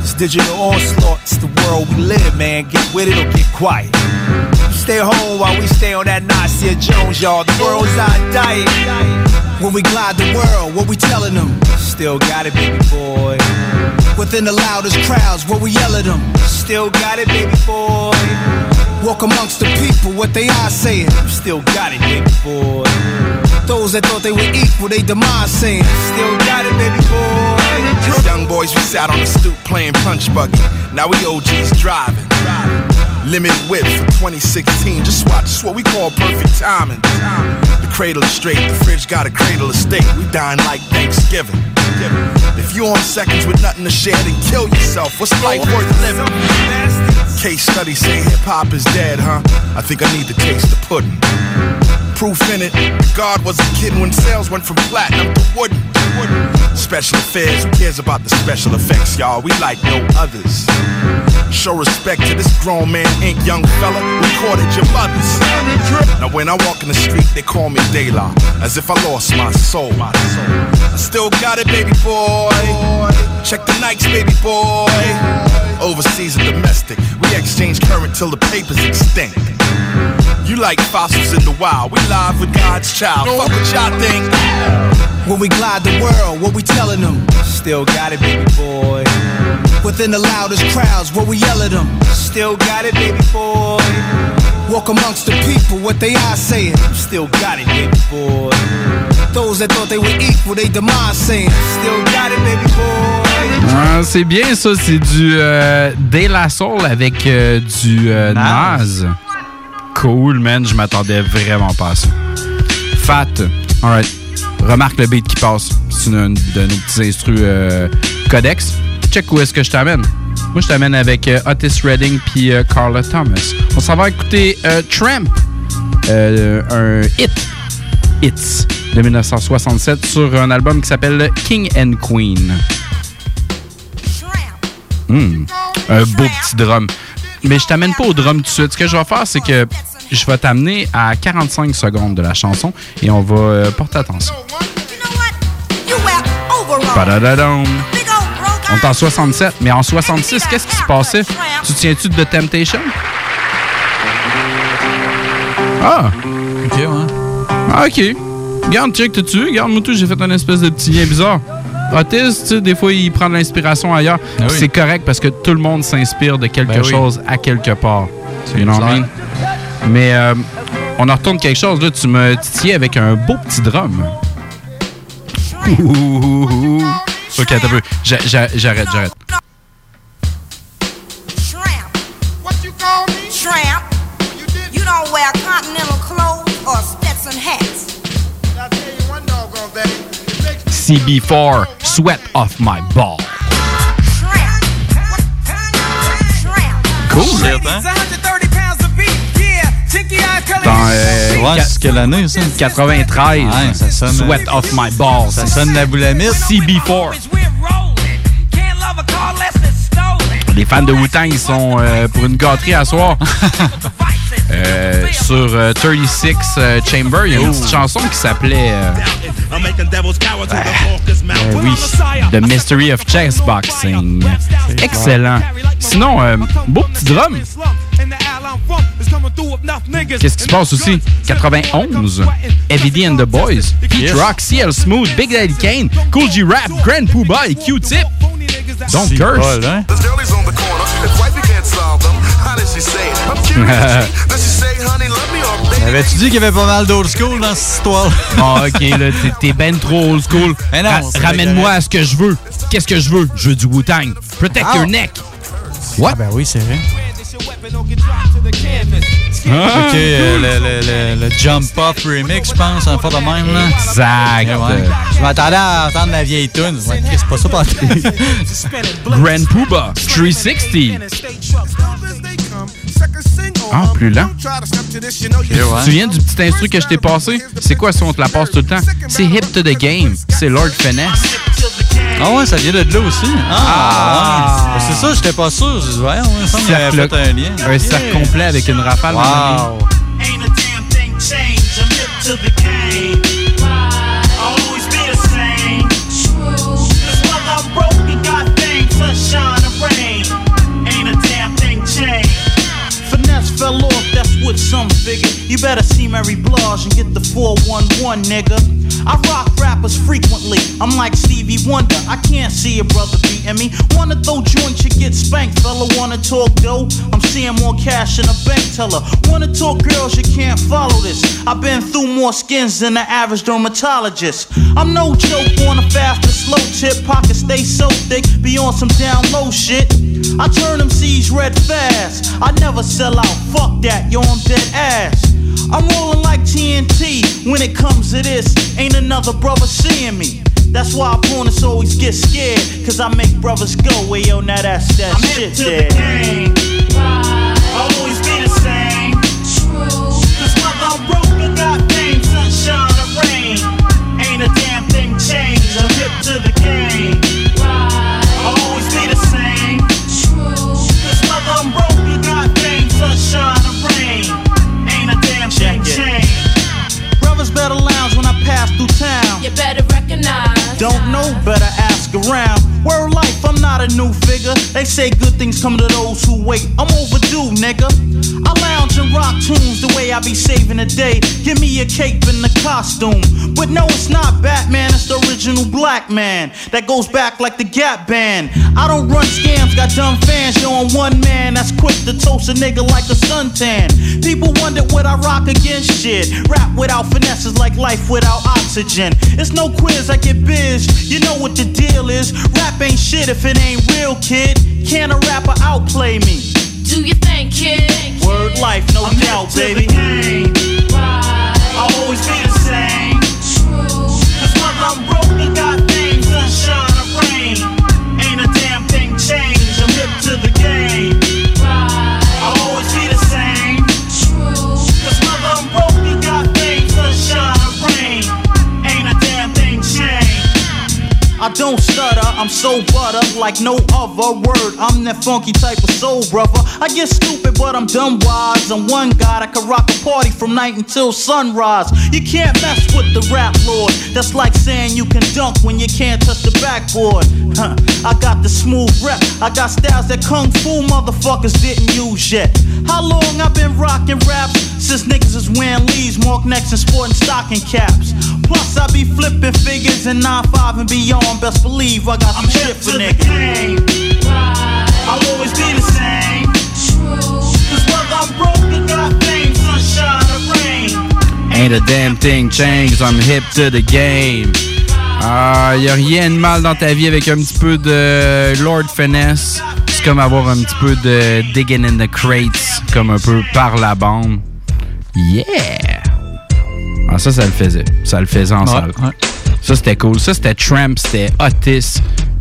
This digital onslaught, it's the world we live, man. Get with it or get quiet. Stay home while we stay on that Nasir Jones, y'all. The world's our diet. When we glide the world, what we telling them? Still got it, baby boy. Within the loudest crowds, what we yell at them? Still got it, baby boy. Walk amongst the people, what they are saying? Still got it, baby boy. Those that thought they were equal, they demise saying. Still got it, baby boy. As young boys, we sat on the stoop playing punch buggy. Now we OGs driving. Limited whip for 2016. Just watch, it's what we call perfect timing. The cradle is straight, the fridge got a cradle of steak. We dine like Thanksgiving. If you're on seconds with nothing to share, then kill yourself. What's life worth living? Case studies say hip hop is dead, huh? I think I need to taste the pudding. Proof in it, God wasn't kidding when sales went from platinum to wooden. Special affairs, who cares about the special effects, y'all? We like no others. Show respect to this grown man, ain't young fella. Recorded your mothers. Now when I walk in the street, they call me De La, as if I lost my soul. I still got it, baby boy. Check the Nikes, baby boy. Overseas and domestic, we exchange current till the papers extinct. You like fossils in the wild. We live with God's child. Fuck what y'all think. When we glide the world, what we telling them? Still got it, baby boy. Within the loudest crowds, what we yell at them? Still got it, baby boy. Walk amongst the people, what they are saying? Still got it, baby boy. Those that thought they were equal, they demise saying, Still got it, baby boy. Ah, c'est bien ça, c'est du euh, De La Soul avec euh, du euh, Nas. Cool, man, je m'attendais vraiment pas à ça. Fat, alright. Remarque le beat qui passe. C'est une, une de nos petits instrus euh, codex. Check où est-ce que je t'amène. Moi, je t'amène avec euh, Otis Redding puis euh, Carla Thomas. On s'en va écouter Tramp, un hit, Hits de 1967 sur un album qui s'appelle King and Queen. Hmm, un beau petit drum. Mais je t'amène pas au drum tout de suite. Ce que je vais faire, c'est que je vais t'amener à 45 secondes de la chanson et on va euh, porter attention. On est en 67, mais en 66, qu'est-ce qui se passait? Tu te souviens-tu de The Temptation? Ah! Ok, ouais. Ah, ok. Regarde, check, t'as-tu vu? Regarde, moi, tout, j'ai fait un espèce de petit lien bizarre. Otis, tu sais, des fois, il prend de l'inspiration ailleurs. Ah oui. C'est correct parce que tout le monde s'inspire de quelque Ben oui. chose à quelque part. C'est You know what I mean? Mais euh, on en retourne quelque chose. Là, tu me titillais avec un beau petit drum. Ouh. Ok, attends un peu. J'a- j'a- J'arrête, j'arrête. Tramp. You don't wear continental clothes or Stetson hats. CB4, Sweat Off My Ball. Cool. Dans euh, Ouais, quat- c'est quelle année, ça? 93. Ouais, ça sonne- Sweat Off My Ball. Ça sonne la boulamite. CB4. Les fans de Wu-Tang, sont euh, pour une gâterie à soir. (laughs) Euh, sur euh, 36 euh, Chamber, il y a une petite chanson qui s'appelait euh, euh, oui, The Mystery of Chess Boxing. Excellent. Sinon, euh, beau petit drum. Qu'est-ce qui se passe aussi? 91. Heavy D and the Boys. Pete Yes. Rock, CL Smooth, Big Daddy Kane, Cool G Rap, Grand Poobah et Q-Tip. Don't C'est curse. (laughs) Avais-tu dit qu'il y avait pas mal d'old school dans cette histoire? Bon, ok, là, t'es- ben trop old school. (laughs) Ra- Ramène-moi à ce que je veux. Qu'est-ce que je veux? Je veux du Wu-Tang. Protect Ah. your neck. What? ben oui, c'est vrai. Ah. Ok, euh, le, le, le, le Jump Up Remix, je pense, en fait de même. Là. Exact. Ouais, ouais. Je m'attendais à entendre la vieille tune. Ouais, c'est pas ça, pas (laughs) Grand Poobah, 360. Ah, plus lent. Tu te souviens du petit instru que je t'ai passé? C'est quoi si on te la passe tout le temps? C'est Hip to the Game. C'est Lord Finesse. Ah ouais, ça vient de là aussi. Ah, ouais. c'est ça, j'étais pas sûr. Je dis, ouais, me semble avait fait un lien. Un cercle complet avec une rafale. mon ami. Wow. What some figure. You better see Mary Blige and get the 411, nigga. I rock rappers frequently. I'm like Stevie Wonder. I can't see a brother beating me. Wanna throw joints, you get spanked, fella. Wanna talk dough? I'm seeing more cash in a bank teller. Wanna talk girls, you can't follow this. I've been through more skins than the average dermatologist. I'm no joke on a fast or slow tip. Pockets stay so thick, be on some down low shit. I turn them C's red fast. I never sell out, fuck that, yo, I'm dead ass. I'm rolling like TNT when it comes to this. Ain't another brother seeing me. That's why opponents always get scared. Cause I make brothers go, way yo, now that's that I'm shit hip a new figure. They say good things come to those who wait. I'm overdue, nigga. I lounge and rock tunes the way I be saving the day. Give me a cape and a costume. But no, it's not Batman, it's the original black man. That goes back like the Gap Band. I don't run scams, got dumb fans. I'm one man that's quick to toast a nigga like a suntan. People wonder what I rock against shit. Rap without finesse is like life without oxygen. It's no quiz, I get biz. You know what the deal is. Rap ain't shit if it ain't real, kid. Can a rapper outplay me? Do you think, kid? Word life, no doubt, baby. I'll always be don't stutter, I'm so butter like no other word. I'm that funky type of soul brother. I get stupid, but I'm dumb wise. I'm one guy that can rock a party from night until sunrise. You can't mess with the rap lord. That's like saying you can dunk when you can't touch the backboard. Huh. I got the smooth rep. I got styles that kung fu motherfuckers didn't use yet. How long I been rocking rap? Since niggas is wearing leaves, mark necks, and sporting stocking caps. Plus, I be flipping figures in 9-5 and beyond. Best believe I got some shit for niggas. I'll always be the same. Cause whether I'm broke or got fame, sunshine or rain. Ain't a damn thing changed, I'm hip to the game. Ah, y a rien de mal dans ta vie avec un petit peu de Lord Finesse. C'est comme avoir un petit peu de Digging in the Crates, comme un peu par la bande. Yeah! Ah, ça, ça le faisait. Ça le faisait en Ouais, salle. Ça, c'était cool. Ça, c'était Tramp, c'était Otis.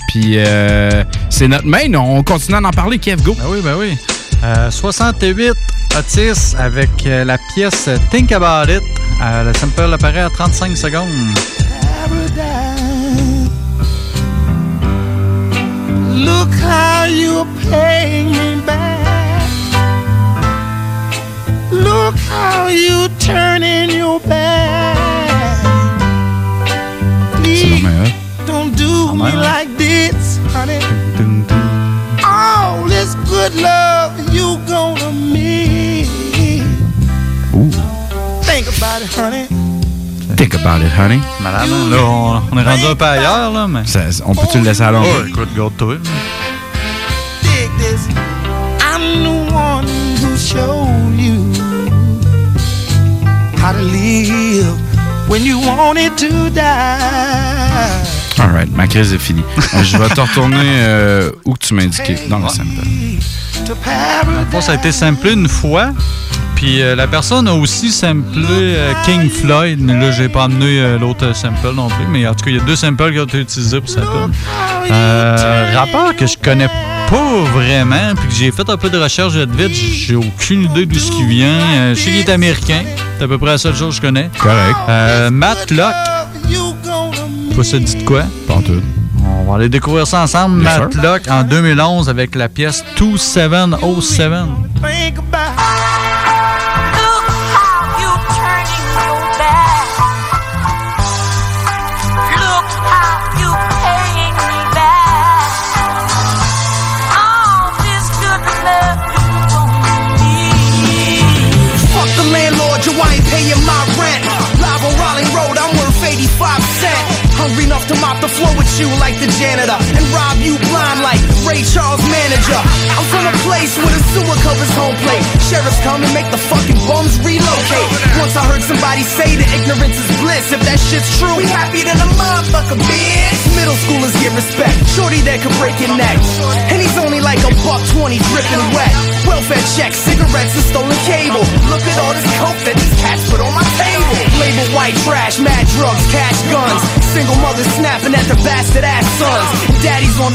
Puis, euh, c'est notre main. On continue à en parler, Kev, go. Ben oui, ben oui. Euh, 68 Otis avec euh, la pièce Think About It. Euh, le sample apparaît à 35 secondes. Look how you're paying me back. Look how you turning your back. Don't do me like this, honey. All this good love you gonna miss. Think about it, honey. Think about it, honey. Malade, hein? Là, on, on est rendu un peu ailleurs, là, mais. Ça- on peut-tu le laisser à l'ombre? Oh, écoute, garde-toi. dig this. I'm the one who showed you how to live when you wanted to die. Alright, ma crise est finie. Euh, Je vais te retourner euh, où que tu m'as indiqué, dans le sample. Fond, ça a été samplé une fois. Puis euh, la personne a aussi samplé euh, King Floyd. Mais là, j'ai pas amené euh, l'autre sample non plus. Mais en tout cas, il y a deux samples qui ont été utilisés pour. Euh, rappeur que je connais pas vraiment, puis que j'ai fait un peu de recherche vite vite, j'ai aucune idée d'où ce qui vient. Je sais qu'il est américain. C'est à peu près la seule chose que je connais. Correct. Matt Locke. Pas ça dit de quoi? Pas en tout. On va aller découvrir ça ensemble. Locke en 2011 avec la pièce 2707. Think about mop the floor with you like the janitor and rob you blind like Ray Charles manager. I'm from a place where the sewer covers home plate. Sheriffs come and make the fucking bums relocate. Once I heard somebody say that ignorance is bliss. If that shit's true, we happy than a motherfucker, bitch. Middle schoolers get respect. Shorty that could break your neck. And he's only like a buck 20 dripping wet. Welfare checks, cigarettes, and stolen cable. Look at all this coke that these cats put on my table. Label white trash, mad drugs, cash guns. Single mothers snapping at their bastard ass sons. Daddy's on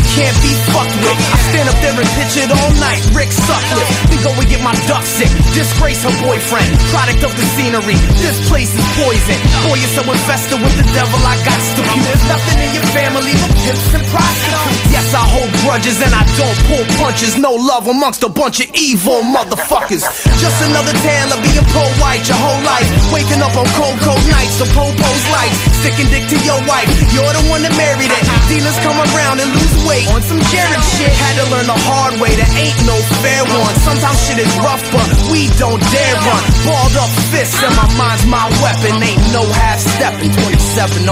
can't be fucked with. I stand up there and pitch it all night. Rick Suckliff. We go and get my duck sick. Disgrace her boyfriend, product of the scenery. This place is poison. Boy, you're so infested with the devil, I got to be. There's nothing in your family but pimps and prostitutes. Yes, I hold grudges and I don't pull punches. No love amongst a bunch of evil motherfuckers. Just another tale of being pro-white your whole life. Waking up on cold, cold nights, the po-po's lights. Sticking dick to your wife. You're the one that married it. Dealers come around and lose weight on some Jared shit. Had to learn the hard way. There ain't no fair one. Sometimes shit is rough, but we don't dare run. Balled up fists and my mind's my weapon. Ain't no half step in 2707.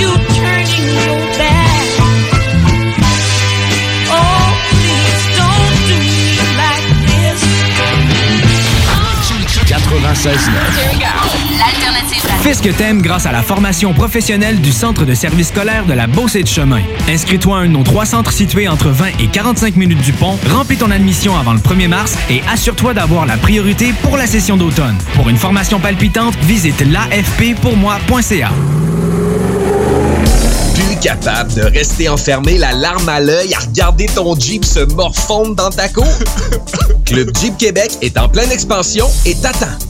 You turning your back. Oh, please don't do me like this. 96 L'alternative Fais ce que t'aimes grâce à la formation professionnelle du Centre de service scolaire de la Beauce et de Chemin. Inscris-toi à un de nos trois centres situés entre 20 et 45 minutes du pont, remplis ton admission avant le 1er mars et assure-toi d'avoir la priorité pour la session d'automne. Pour une formation palpitante, visite l'afppourmoi.ca. Plus capable de rester enfermé, la larme à l'œil, à regarder ton Jeep se morfondre dans ta cour? (laughs) Club Jeep Québec est en pleine expansion et t'attend.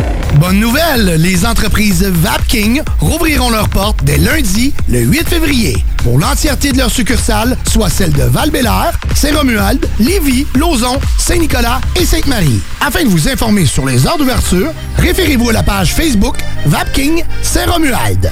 Bonne nouvelle, les entreprises Vapking rouvriront leurs portes dès lundi, le 8 février, pour l'entièreté de leurs succursales, soit celles de val Saint-Romuald, Lévis, Lauson, Saint-Nicolas et Sainte-Marie. Afin de vous informer sur les heures d'ouverture, référez-vous à la page Facebook Vapking Saint-Romuald.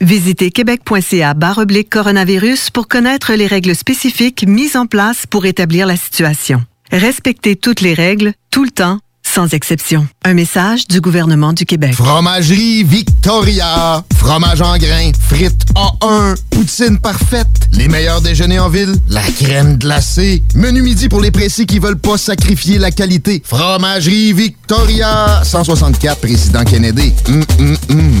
Visitez québec.ca oblique coronavirus pour connaître les règles spécifiques mises en place pour établir la situation. Respectez toutes les règles, tout le temps, sans exception. Un message du gouvernement du Québec. Fromagerie Victoria. Fromage en grains. Frites A1. Poutine parfaite. Les meilleurs déjeuners en ville. La crème glacée. Menu midi pour les précis qui veulent pas sacrifier la qualité. Fromagerie Victoria. 164 Président Kennedy. Hum, hum, hum.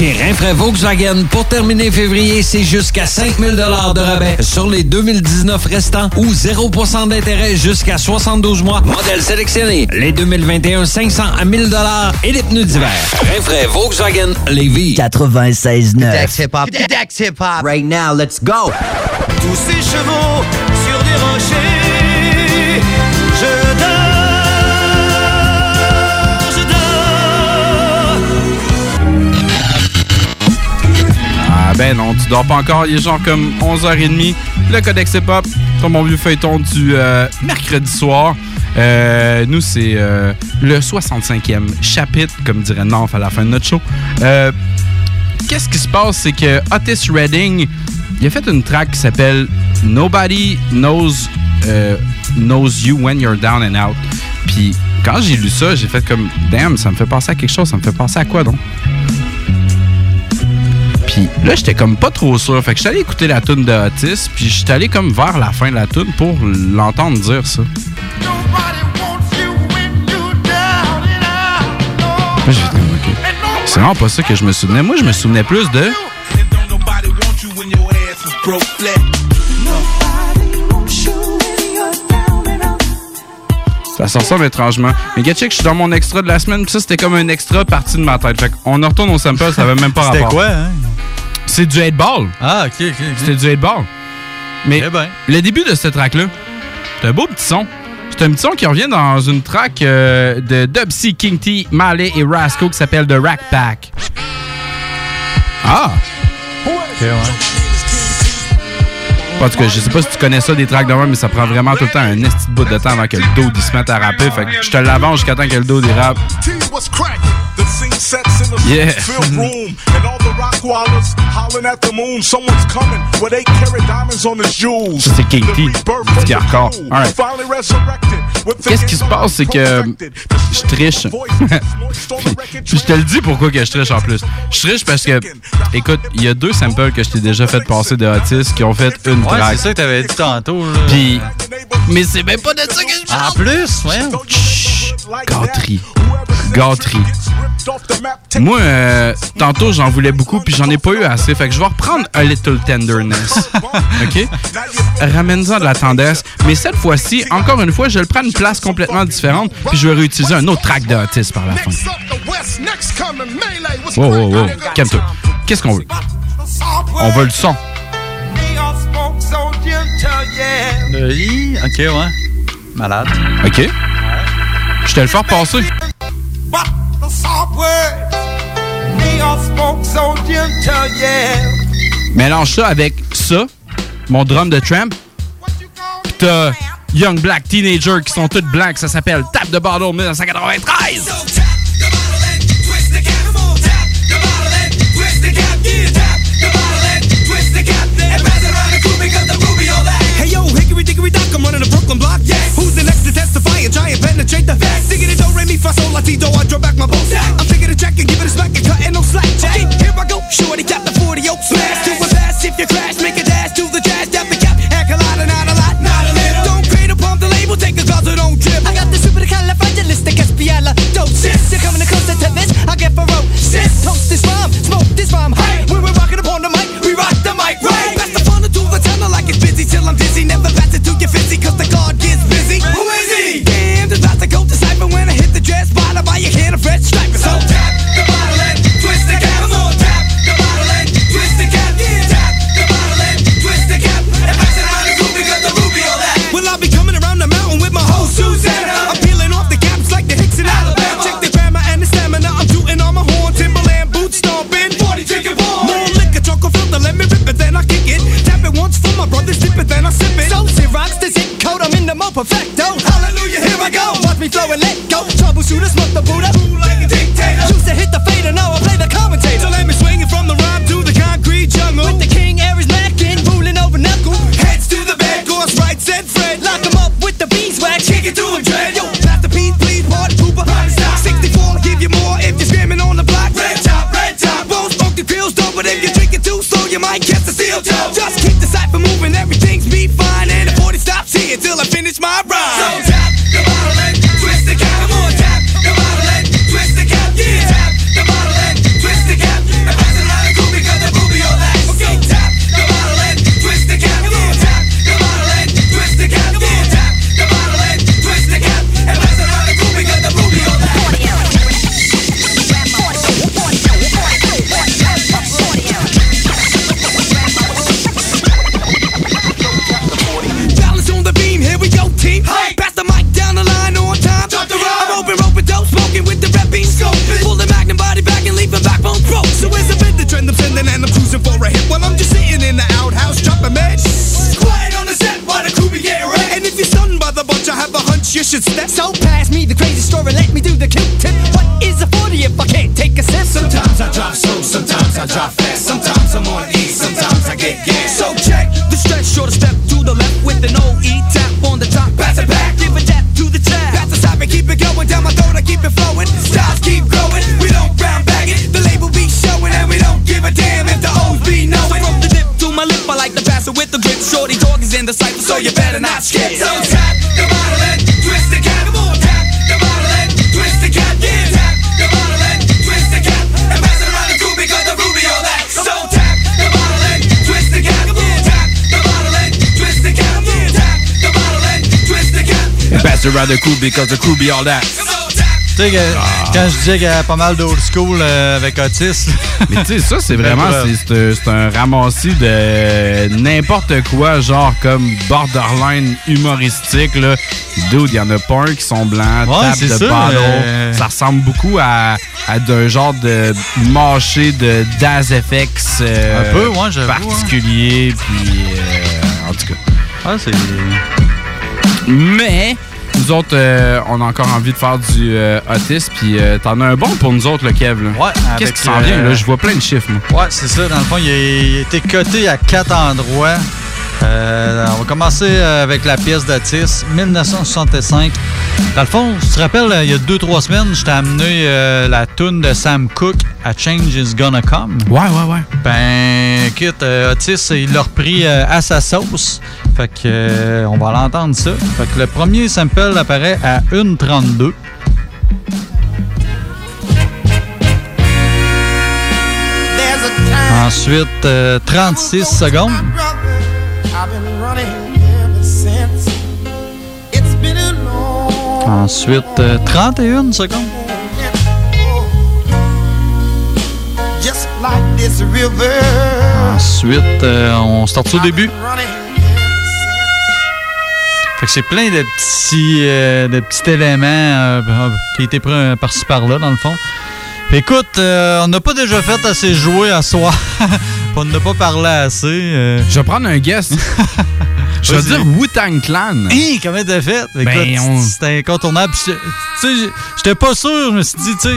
Chez Rinfraie Volkswagen, pour terminer février, c'est jusqu'à 5000 de rabais sur les 2019 restants ou 0% d'intérêt jusqu'à 72 mois. Modèle sélectionné. Les 2021, 500 à 1000 et les pneus d'hiver. Rinfraie Volkswagen Lévis. 96.9. Dax Hip Hop. Dax Hip Hop. Right now, let's go. Tous ces chevaux sur des rochers, ben non, tu dors pas encore, il est genre comme 11h30. Le Codex Hip Hop, ton bon vieux feuilleton du euh, mercredi soir. Euh, nous, c'est euh, le 65e chapitre, comme dirait North à la fin de notre show. Qu'est-ce qui se passe, c'est que Otis Redding, il a fait une track qui s'appelle Nobody Knows, knows You When You're Down and Out. Puis quand j'ai lu ça, j'ai fait comme, damn, ça me fait penser à quelque chose. Ça me fait penser à quoi donc? Puis là, j'étais comme pas trop sûr. Fait que j'étais allé écouter la tune de Otis, puis j'étais allé comme vers la fin de la tune pour l'entendre dire ça. Moi, j'ai fait comme, ok. C'est vraiment pas ça que je me souvenais. Moi, je me souvenais plus de. Ça se ressemble étrangement. Mais gars, check, je suis dans mon extra de la semaine, puis ça, c'était comme un extra parti de ma tête. Fait qu'on en retourne au sample, ça avait même pas C'était rapport. quoi, hein? C'est du 8 ball. Ah, ok, ok. ok. C'était du 8 ball. Mais le début de cette track-là, c'est un beau petit son. C'est un petit son qui revient dans une track euh, de Dubsy, King T, Malay et Rasco qui s'appelle The Rack Pack. Ah! Ok, ouais. En tout cas, je sais pas si tu connais ça des tracks de même, mais ça prend vraiment tout le temps un esti de bout de temps avant que le dos il se mette à rapper. Fait que je te l'avance jusqu'à temps que le dos dérape. cracking. The scene sets in the Yeah. field room, and all the rock wallers hollering at the moon. Someone's coming with eight carat diamonds on his jewels. Ça, c'est. C'est qui hardcore. With the Qu'est-ce qui se passe, c'est que je triche. Puis je te le dis pourquoi que je triche en plus. Je triche parce que, écoute, il y a deux samples que je t'ai déjà fait passer de Otis qui ont fait une Ouais, track. c'est ça que t'avais dit tantôt. Là. Puis, mais c'est même pas de ça que je En plus, ouais. Gâterie. Gâterie. Moi, euh, tantôt, j'en voulais beaucoup, puis j'en ai pas eu assez. Fait que je vais reprendre A Little Tenderness. (laughs) OK? Ramène-en de la tendresse. Mais cette fois-ci, encore une fois, je le prends une place complètement différente, puis je vais réutiliser un autre track de Otis par la fin. Wow, wow, wow. Calme-toi. Qu'est-ce qu'on veut? On veut le son. Lit, ok, ouais. Malade. OK? Je te le fais passer. Mélange ça avec ça, mon drum de tramp. Pis t'as Young Black Teenager qui sont toutes blancs, ça s'appelle Tap de Bottle 1993. Hey yo, hickory dickory dock, I'm running a Brooklyn block. Who's it, do re mi fa sol la ti do, I draw back my bow. I'm taking a check and give it a smack and cutting no slack. Jack, here I go, shorty cap the 40 oak smash to a pass. If you crash, make a dash to the trash, tap the cap, heck a lot and not a lot, not a little. Don't create a pump the label, take a cause don't trip. I got the super califragilistic espiala dope sis. You're coming closer to this, I get ferocious. Toast this rhyme, smoke this rhyme. Hey, we're perfecto. Hallelujah, here I go. Watch me flow and let go. Troubleshooter, smoke the Buddha. If you drink it too slow, you might catch the steel toe. Just keep the cipher moving, everything's be fine. And the 40 stops here till I finish my rhyme. So you should step. So pass me the crazy story, let me do the Q-tip. What is a 40 if I can't take a sip? Sometimes I drive slow, sometimes I drive fast. Sometimes I'm on E, sometimes I get gas. So check the stretch, short step to the left with an O-E tap on the top. Pass it back, give a tap to the tap. Pass the top and keep it going down my throat, I keep it flowing. Styles keep growing, we don't round back it. The label be showing and we don't give a damn if the O's be knowing. So from the dip to my lip, I like to pass it with the grip. Shorty dog is in the cycle, so you better not skip. So pass around the crew because the crew be all that. Tu sais, que- quand je disais qu'il y a pas mal d'old school euh, avec Otis. Mais tu sais, ça, c'est vraiment Preuve. c'est- c'est un- ramassis de n'importe quoi, genre comme borderline humoristique. Là. Dude, il y en a pas un qui sont blancs, Ouais, table c'est de ça, euh. Ça ressemble beaucoup à, à d'un genre de marché de Daz FX euh, Un peu, ouais, j'avoue, particulier. Puis, euh, en tout cas. Ah, c'est. Mais, nous autres, euh, on a encore envie de faire du euh, Otis. Puis, euh, t'en as un bon pour nous autres, le Kev. Là. Ouais, Qu'est-ce qui s'en vient? euh, Là? Je vois plein de chiffres, moi. Ouais, c'est ça. Dans le fond, il a, il a été coté à quatre endroits. On va commencer avec la pièce d'Atis, 1965. Dans le fond, tu te rappelles, il y a deux, trois semaines, je t'ai amené la tune de Sam Cooke, A Change is Gonna Come? Ouais, ouais, ouais. Ben, écoute, euh, Otis, il l'a repris euh, à sa sauce. Fait que, euh, on va l'entendre ça. Fait que le premier sample apparaît à 1,32. There's a time. Ensuite, euh, 36 secondes. Ensuite, euh, 31 secondes. just like this river. Ensuite, euh, on start au début. Fait que c'est plein de petits, euh, de petits éléments euh, euh, qui étaient pris euh, par-ci par-là, dans le fond. Puis écoute, euh, on n'a pas déjà fait assez jouer à soir. (laughs) on n'a pas parlé assez. euh. Je vais prendre un guess. (laughs) Je vais Vas-y. dire Wu-Tang Clan. Hi, comment t'as fait? Ben, Écoute, on- c'était incontournable. Tu sais, j'étais pas sûr. Je me suis dit, tu sais,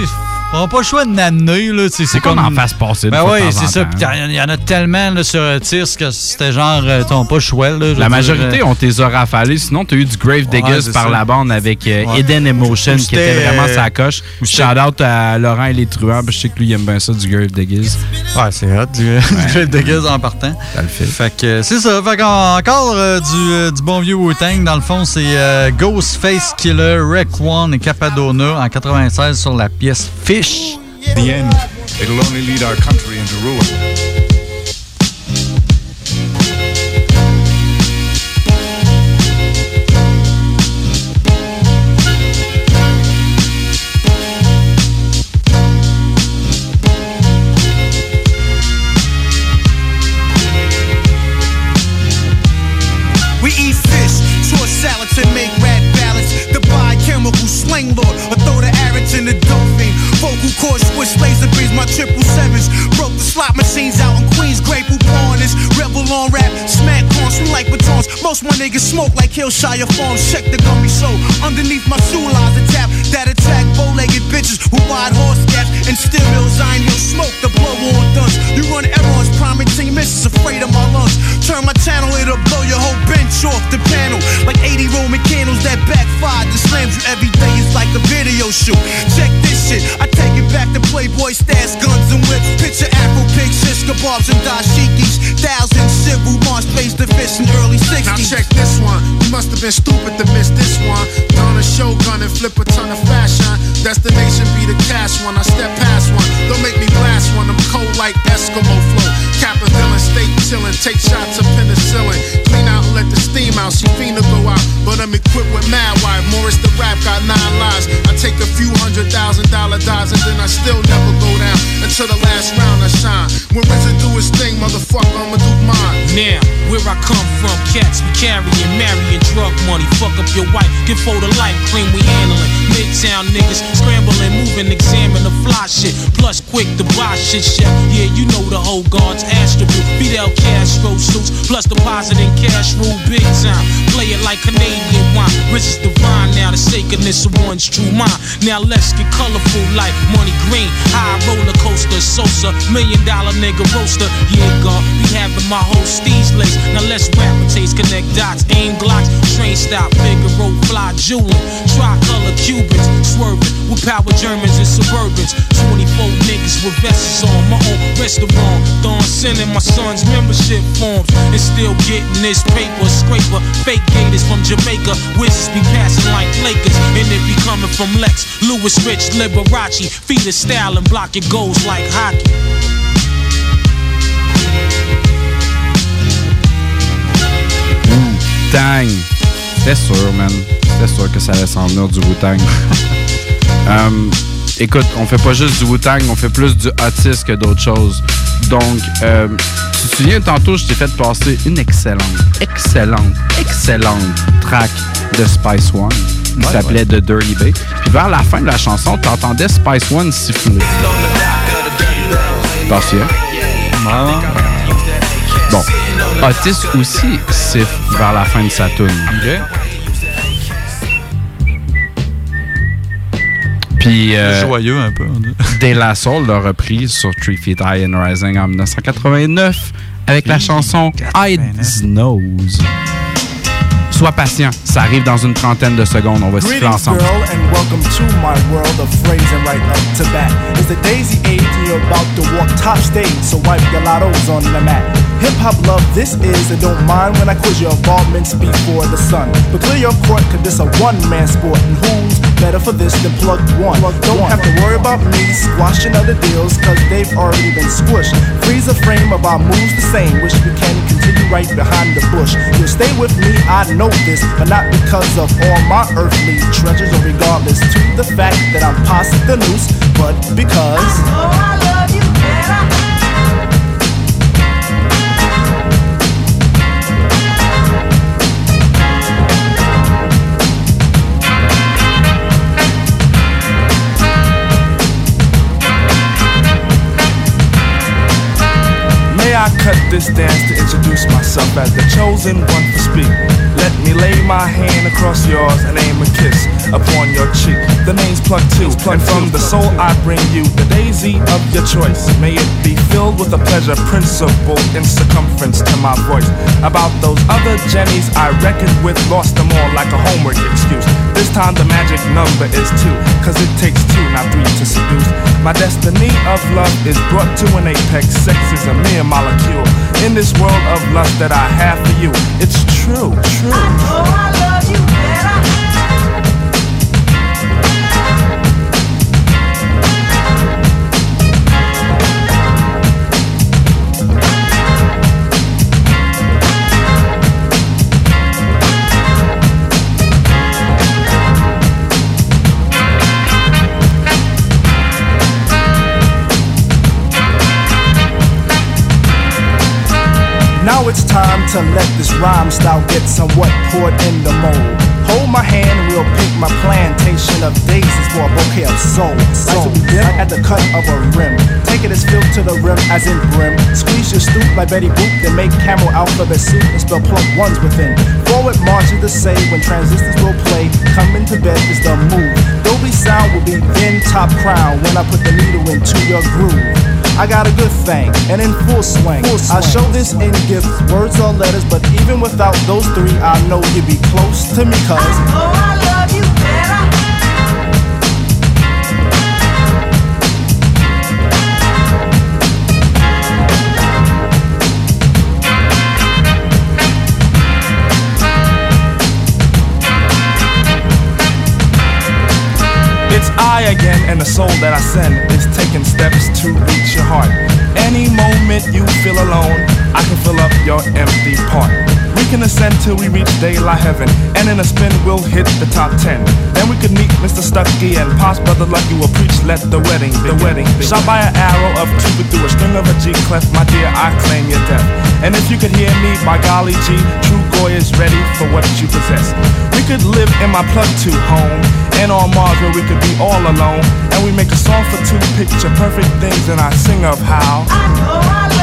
on n'a pas le choix de n'amener, là. C'est qu'on comme. en fasse passer Ben oui, c'est ça. il y en a tellement là, sur Otis que c'était genre, euh, t'as pas le choix, là. La majorité, euh, on t'es rafalé. Sinon, t'as eu du Grave Diggers Ouais, par ça. la bande avec euh, Ouais. Eden Emotion Ou qui était vraiment euh, sa coche. Shout out à Laurent et les truands. parce que Je sais que lui, il aime bien ça, du Grave Diggers. Ouais, c'est hot, du (laughs) Grave Diggers en partant. Ça le fait. Fait que euh, c'est ça. Fait qu'en- encore euh, du, euh, du bon vieux Wu-Tang. Dans le fond, c'est euh, Ghostface Killer, Rec One et Capadona en 96 sur la pièce Fish. The end. It'll only lead our country into ruin. Beams, my triple sevens. Broke the slot machines out in Queens, Grateful Pawners. Rebel on rap, smack corns, swing like batons. Most my niggas smoke like Hillshire Farms. Check the gummy show. Underneath my shoe lies a tap that attack bow-legged bitches with wide horse gaps and mills. I ain't no smoke, the blow on duns. You run errors, primary team misses, afraid of my lungs. Turn my channel, it'll blow your whole bench off the panel. Like 80 Roman candles that backfire. The slams you every day is like a video shoot. Playboy stats, guns and whips. Picture Afro shish kebabs and dashikis. Thousand civil march pays the fish in early 60s. Now check this one. You must have been stupid to miss this one. Don a showgun and flip a ton of fashion. Destination be the cash one. I step past one. Don't make me blast one. I'm cold like Eskimo flow. Kappa villain, stay chillin'. Take shots of penicillin. Clean out and let the steam out. She fiend to go out. I'm equipped with mad wife. Morris the rap got nine lives. I take a few hundred thousand dollar dives and then I still never go down. Until the last round I shine. When RZA do his thing, motherfucker, I'ma do mine. Now, where I come from, cats we carrying, marrying drug money. Fuck up your wife, get for the life cream we handling. Midtown niggas scrambling, moving, examine the fly shit. Plus quick to buy shit, chef. Yeah, you know the whole guard's attribute. Fidel Castro suits, plus depositing cash rule big time. Play it like Canadian wine. Rich is divine now, the sacredness of one's true mind. Now let's get colorful like money green. High roller coaster, Sosa, million dollar nigga roaster. Yeah, God, be having my whole steez lace. Now let's rap and taste, connect dots, aim glocks, train stop, Figaro, fly, jeweling. Tricolor Cubans, swerving with power Germans and Suburbans. 24 niggas with vests on my own restaurant. Don sending my son's membership forms and still getting this paper. Scraper, fake gators from Jamaica. Wizards be passing like Lakers, and it be coming from Lex. Louis Rich, Liberace. Feed the style and block your goals like hockey. Sûr, man. C'était sûr que ça allait s'en venir du Wu-Tang. Hum, (laughs) écoute, on fait pas juste du Wu-Tang, on fait plus du Otis que d'autres choses. Donc, euh, tu te souviens, tantôt, je t'ai fait passer une excellente, excellente, excellente track de Spice One qui Ouais, s'appelait The Dirty Bay. Puis vers la fin de la chanson, tu entendais Spice One siffler. Partiel. Bon, Otis aussi siffle vers la fin de sa tune. Puis. euh, Joyeux un peu. De La Soul l'a reprise sur Three Feet High and Rising en 1989 avec la chanson Eyes Nose. Sois patient, ça arrive dans une trentaine de secondes, on va siffler ensemble. girl, and welcome to my world of phrasing right up to bat. It's the daisy age, and you're about to walk top stage, so wipe your lottos on the mat. Hip hop love, this is, and don't mind when I quiz your involvements before the sun. But clear your court, cause this a one man sport, and who's better for this than plug one? don't have to worry about me squashing other deals, cause they've already been squished. Freeze a frame of our moves the same, wish we can continue right behind the bush. You'll stay with me, I know this, but not because of all my earthly treasures, or regardless to the fact that I'm past the noose, but because. May I cut this dance to introduce myself as the chosen one to speak? Let me lay my hand across yours and aim a kiss upon your cheek. The name's Plug Two, and from the soul I bring you the daisy of your choice. May it be filled with a pleasure principle in circumference to my voice. About those other Jennies I reckoned with, lost them all like a homework excuse. This time the magic number is two, cause it takes two, not three to seduce. My destiny of love is brought to an apex. Sex is a mere molecule. In this world of lust that I have for you, it's true, true. Now it's time to let this rhyme style get somewhat poured in the mold. Hold my hand and we'll pick my plantation of daisies for a bouquet of soul. Like to be dim at the cut of a rim. Take it as filled to the rim as in brim. Squeeze your stoop like Betty Boop, then make camel alphabet soup and spell plump ones within. Forward march is the say when transistors will play. Coming to bed is the move. Dolby sound will be then top crown when I put the needle into your groove. I got a good thing, and in full swing. I show this in gifts, words or letters, but even without those three, I know you'd be close to me, cuz. I again, and the soul that I send is taking steps to reach your heart. Any moment you feel alone, I can fill up your empty part. We can ascend till we reach daylight heaven, and in a spin we'll hit the top ten. Then we could meet Mr. Stucky and Pops Brother Lucky will preach. Let the wedding, the wedding, shot by an arrow of Cupid through a string of a G clef. My dear, I claim your death. And if you could hear me, by golly G, True Goy is ready for what you possess. We could live in my plug two home, and on Mars where we could be all alone. And we make a song for two picture perfect things and I sing of how.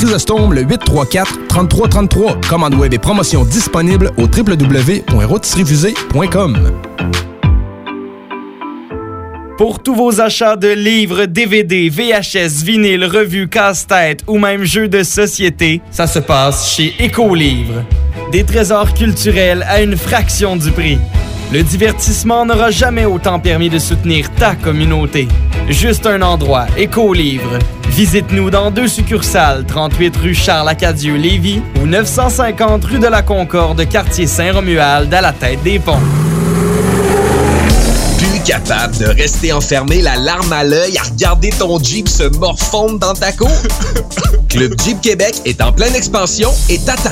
Le 834 3333. Commande web et promotion disponible au www.rôtisseriefusée.com. Pour tous vos achats de livres, DVD, VHS, vinyle, revues, casse-tête ou même jeux de société, ça se passe chez Écolivre. Des trésors culturels à une fraction du prix. Le divertissement n'aura jamais autant permis de soutenir ta communauté. Juste un endroit, Écolivre. Visite-nous dans deux succursales, 38 rue Charles-Acadieux-Lévis ou 950 rue de la Concorde, quartier Saint-Romuald, à la tête des ponts. Plus capable de rester enfermé la larme à l'œil à regarder ton Jeep se morfondre dans ta cour? (laughs) Club Jeep Québec est en pleine expansion et t'attend.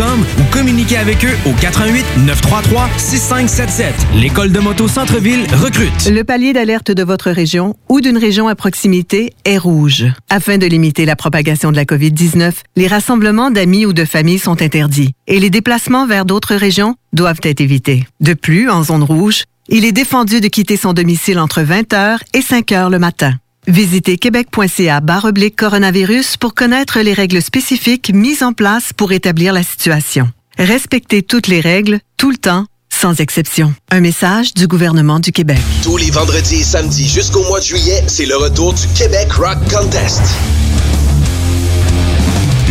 ou communiquez avec eux au 88 933 6577. L'école de moto Centre-ville recrute. Le palier d'alerte de votre région ou d'une région à proximité est rouge. Afin de limiter la propagation de la COVID-19, les rassemblements d'amis ou de familles sont interdits et les déplacements vers d'autres régions doivent être évités. De plus, en zone rouge, il est défendu de quitter son domicile entre 20h et 5h le matin. Visitez québec.ca oblique coronavirus pour connaître les règles spécifiques mises en place pour établir la situation. Respectez toutes les règles, tout le temps, sans exception. Un message du gouvernement du Québec. Tous les vendredis et samedis jusqu'au mois de juillet, c'est le retour du Québec Rock Contest.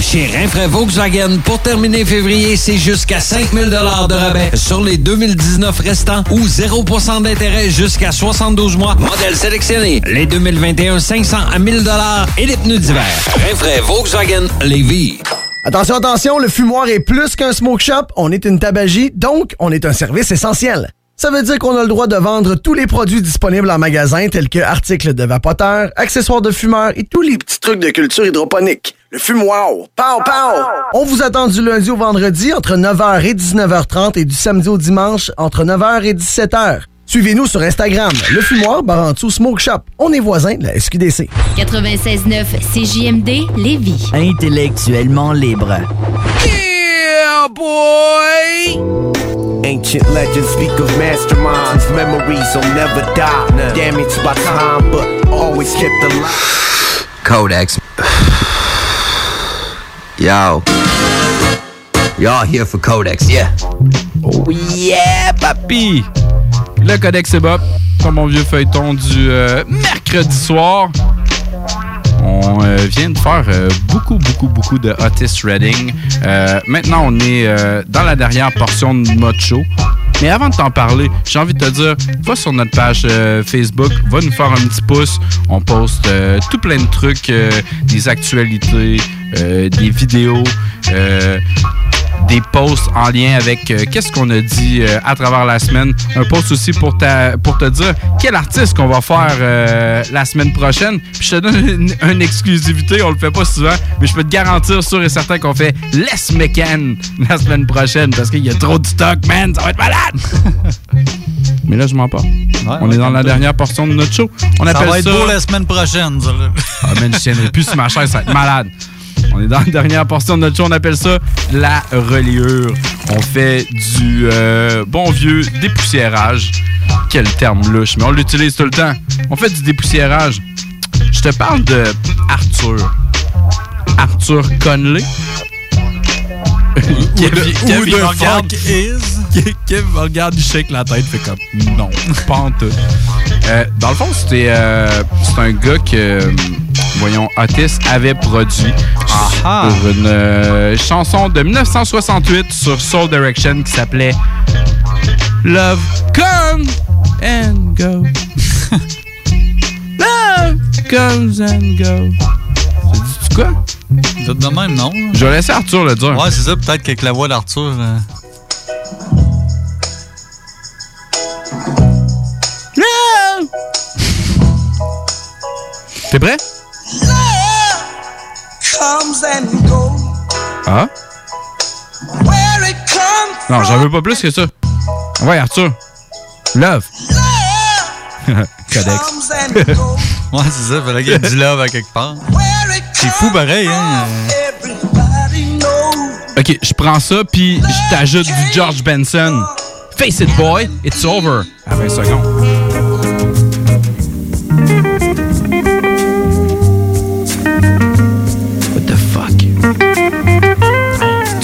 Chez Rinfraie Volkswagen, pour terminer février, c'est jusqu'à 5000 de rabais sur les 2019 restants ou 0% d'intérêt jusqu'à 72 mois. Modèle sélectionné. Les 2021, 500 à 1000 et les pneus d'hiver. Rinfraie Volkswagen Lévis. Attention, attention, le fumoir est plus qu'un smoke shop. On est une tabagie, donc on est un service essentiel. Ça veut dire qu'on a le droit de vendre tous les produits disponibles en magasin, tels que articles de vapoteurs, accessoires de fumeurs et tous les petits trucs de culture hydroponique. Le fumoir. Pow, pow! On vous attend du lundi au vendredi entre 9h et 19h30 et du samedi au dimanche entre 9h et 17h. Suivez-nous sur Instagram, le fumoir Barantou Smoke Shop. On est voisins de la SQDC. 96.9 CJMD Lévis. Intellectuellement libre. Yeah, boy! Ancient legends speak of masterminds. Memories will never die. Damaged by time, but always kept alive. (sighs) Codex. (sighs) (sighs) Yo. Y'all here for Codex, yeah. Oh yeah, papi! Le Codex bop, comme mon vieux feuilleton du euh, mercredi soir. On euh, vient de faire euh, beaucoup, beaucoup, beaucoup de Otis Redding. Euh, maintenant, on est dans la dernière portion de mode show. Mais avant de t'en parler, j'ai envie de te dire, va sur notre page Facebook, va nous faire un petit pouce. On poste tout plein de trucs, des actualités, des vidéos. Des posts en lien avec euh, qu'est-ce qu'on a dit euh, à travers la semaine. Un post aussi pour, ta, pour te dire quel artiste qu'on va faire euh, la semaine prochaine. Puis je te donne une, une exclusivité, on le fait pas souvent, mais je peux te garantir sûr et certain qu'on fait Les McCann la semaine prochaine parce qu'il y a trop de stock, man, ça va être malade! (laughs) mais là, je m'en pas. on ouais, est dans la dernière portion de notre show. On ça appelle va être ça... beau la semaine prochaine, ça. Ah, man, je tiendrai plus sur ma chaise, ça va être malade. On est dans la dernière portion de notre show, on appelle ça la reliure. On fait du euh, bon vieux dépoussiérage. Quel terme louche, mais on l'utilise tout le temps. On fait du dépoussiérage. Je te parle de Arthur. Arthur Conley. Kevin de me regarde- me regarde, il shake la tête, fait comme non, pas en tout. Euh, dans le fond, c'était euh, c'est un gars que, voyons, Otis avait produit Ah pour une euh, chanson de 1968 sur Soul Direction qui s'appelait Love Come and Go. (laughs) Love comes and go. Dit-tu quoi? Êtes de même, non? Je vais laisser Arthur le dire. Ouais, c'est ça, peut-être qu'avec la voix d'Arthur. euh, (laughs) T'es prêt? Comes and goes. Ah? Where it comes Non, j'en veux pas plus que ça. Ouais, Arthur. Love. (laughs) Codex. (laughs) Ouais, c'est ça, fallait qu'il y ait du love à quelque part. Where it C'est fou pareil, hein? everybody knows. Ok, je prends ça, puis je t'ajoute du George Benson. Face it, boy, it's over. À 20 secondes.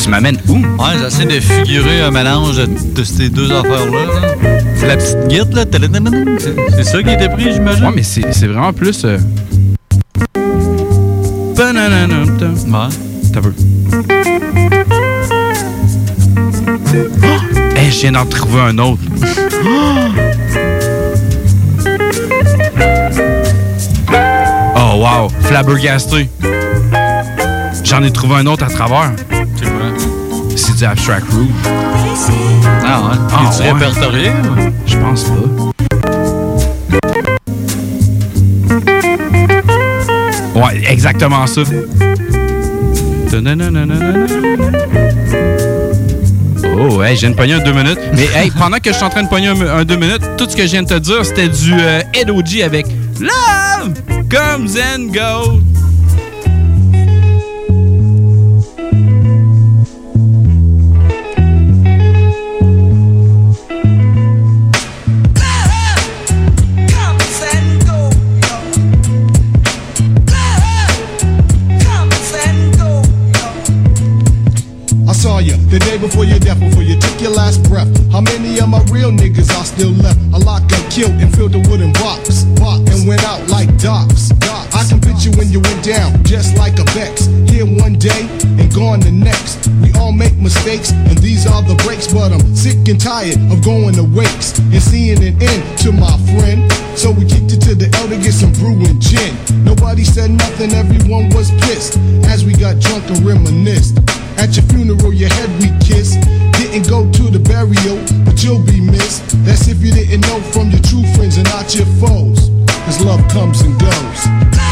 Tu m'amènes où? Ouais, j'essaie de figurer un mélange de, ces deux affaires-là. là. C'est la petite guite, là. C'est c'est ça qui était pris, j'imagine? Ouais, mais c'est vraiment plus. Euh... Ouais. T'as peu. Oh! Hey, je viens d'en trouver un autre. Oh, wow. Flabbergasté. J'en ai trouvé un autre à travers. C'est quoi? C'est du Abstract Root. Ah ouais? Ah, Es-tu ouais. répertorié? Je pense pas. Ouais, exactement ça. Oh, hey, je viens de pogner un deux minutes. Mais hey, pendant que je suis en train de pogner un, un deux minutes, tout ce que je viens de te dire, c'était du euh, Ed OG avec Love Comes and Goes. The day before your death, before you took your last breath. How many of my real niggas are still left? A lot got killed and filled the wooden box, box and went out like docs. I can picture when you went down, just like a Bex. Here one day and gone the next. We all make mistakes, and these are the breaks. But I'm sick and tired of going to wakes and seeing an end to my friend. So we kicked it to the elder, get some brew and gin. Nobody said nothing, everyone was pissed as we got drunk and reminisced. At your funeral, your head we kissed. Didn't go to the burial, but you'll be missed. That's if you didn't know from your true friends and not your foes. Cause love comes and goes.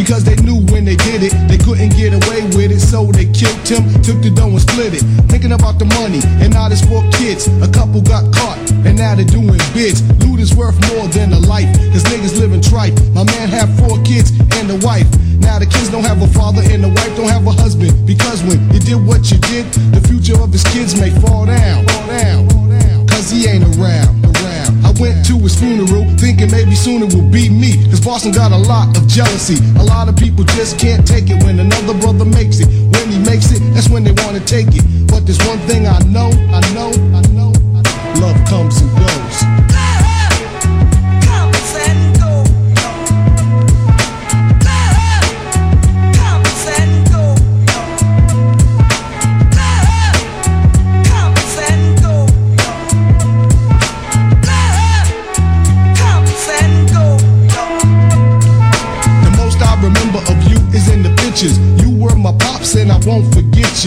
Because they knew when they did it, they couldn't get away with it, so they killed him, took the dough and split it. Thinking about the money, and now there's four kids. A couple got caught, and now they're doing bids. Loot is worth more than a life, cause niggas living tripe. My man had four kids and a wife. Now the kids don't have a father, and the wife don't have a husband. Because when you did what you did, the future of his kids may fall down. Fall down. Cause he ain't around, went to his funeral thinking maybe soon it will be me. Cause Boston got a lot of jealousy. A lot of people just can't take it when another brother makes it. When he makes it, that's when they wanna take it. But there's one thing I know, I know, I know. I know. Love comes and goes.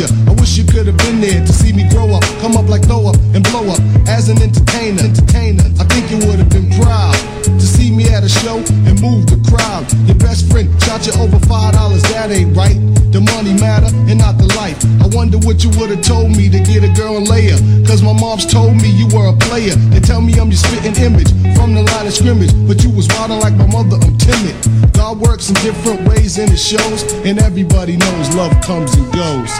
I wish you could have been there to see me grow up, come up like throw up and blow up as an entertainer. Entertainer, I think you would have been proud to see me at a show and move the crowd. Your best friend shot you over five dollars, that ain't right. The money matter and not the life. I wonder what you would have told me to get a girl and lay her. Cause my mom's told me you were a player. They tell me I'm your spitting image from the line of scrimmage. But you was wildin' like my mother, I'm timid. God works in different ways and it shows. And everybody knows love comes and goes.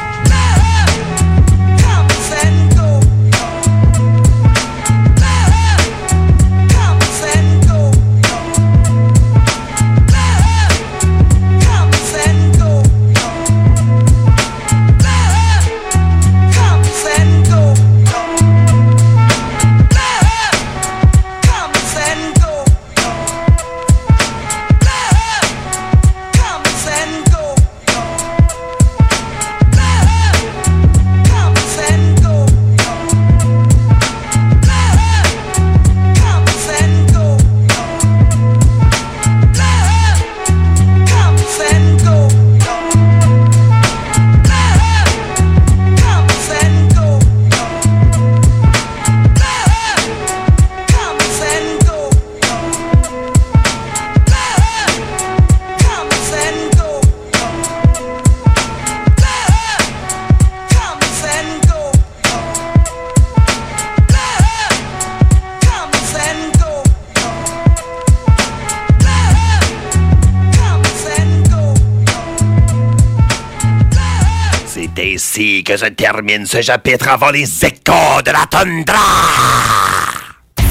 Je termine ce chapitre avant les échos de la tundra.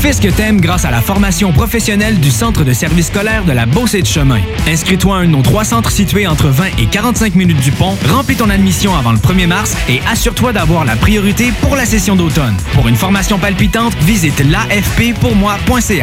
Fais ce que t'aimes grâce à la formation professionnelle du Centre de service scolaire de la Beauce de Chemin. Inscris-toi à un de nos trois centres situés entre 20 et 45 minutes du pont, remplis ton admission avant le 1er mars et assure-toi d'avoir la priorité pour la session d'automne. Pour une formation palpitante, visite l'afppourmoi.ca.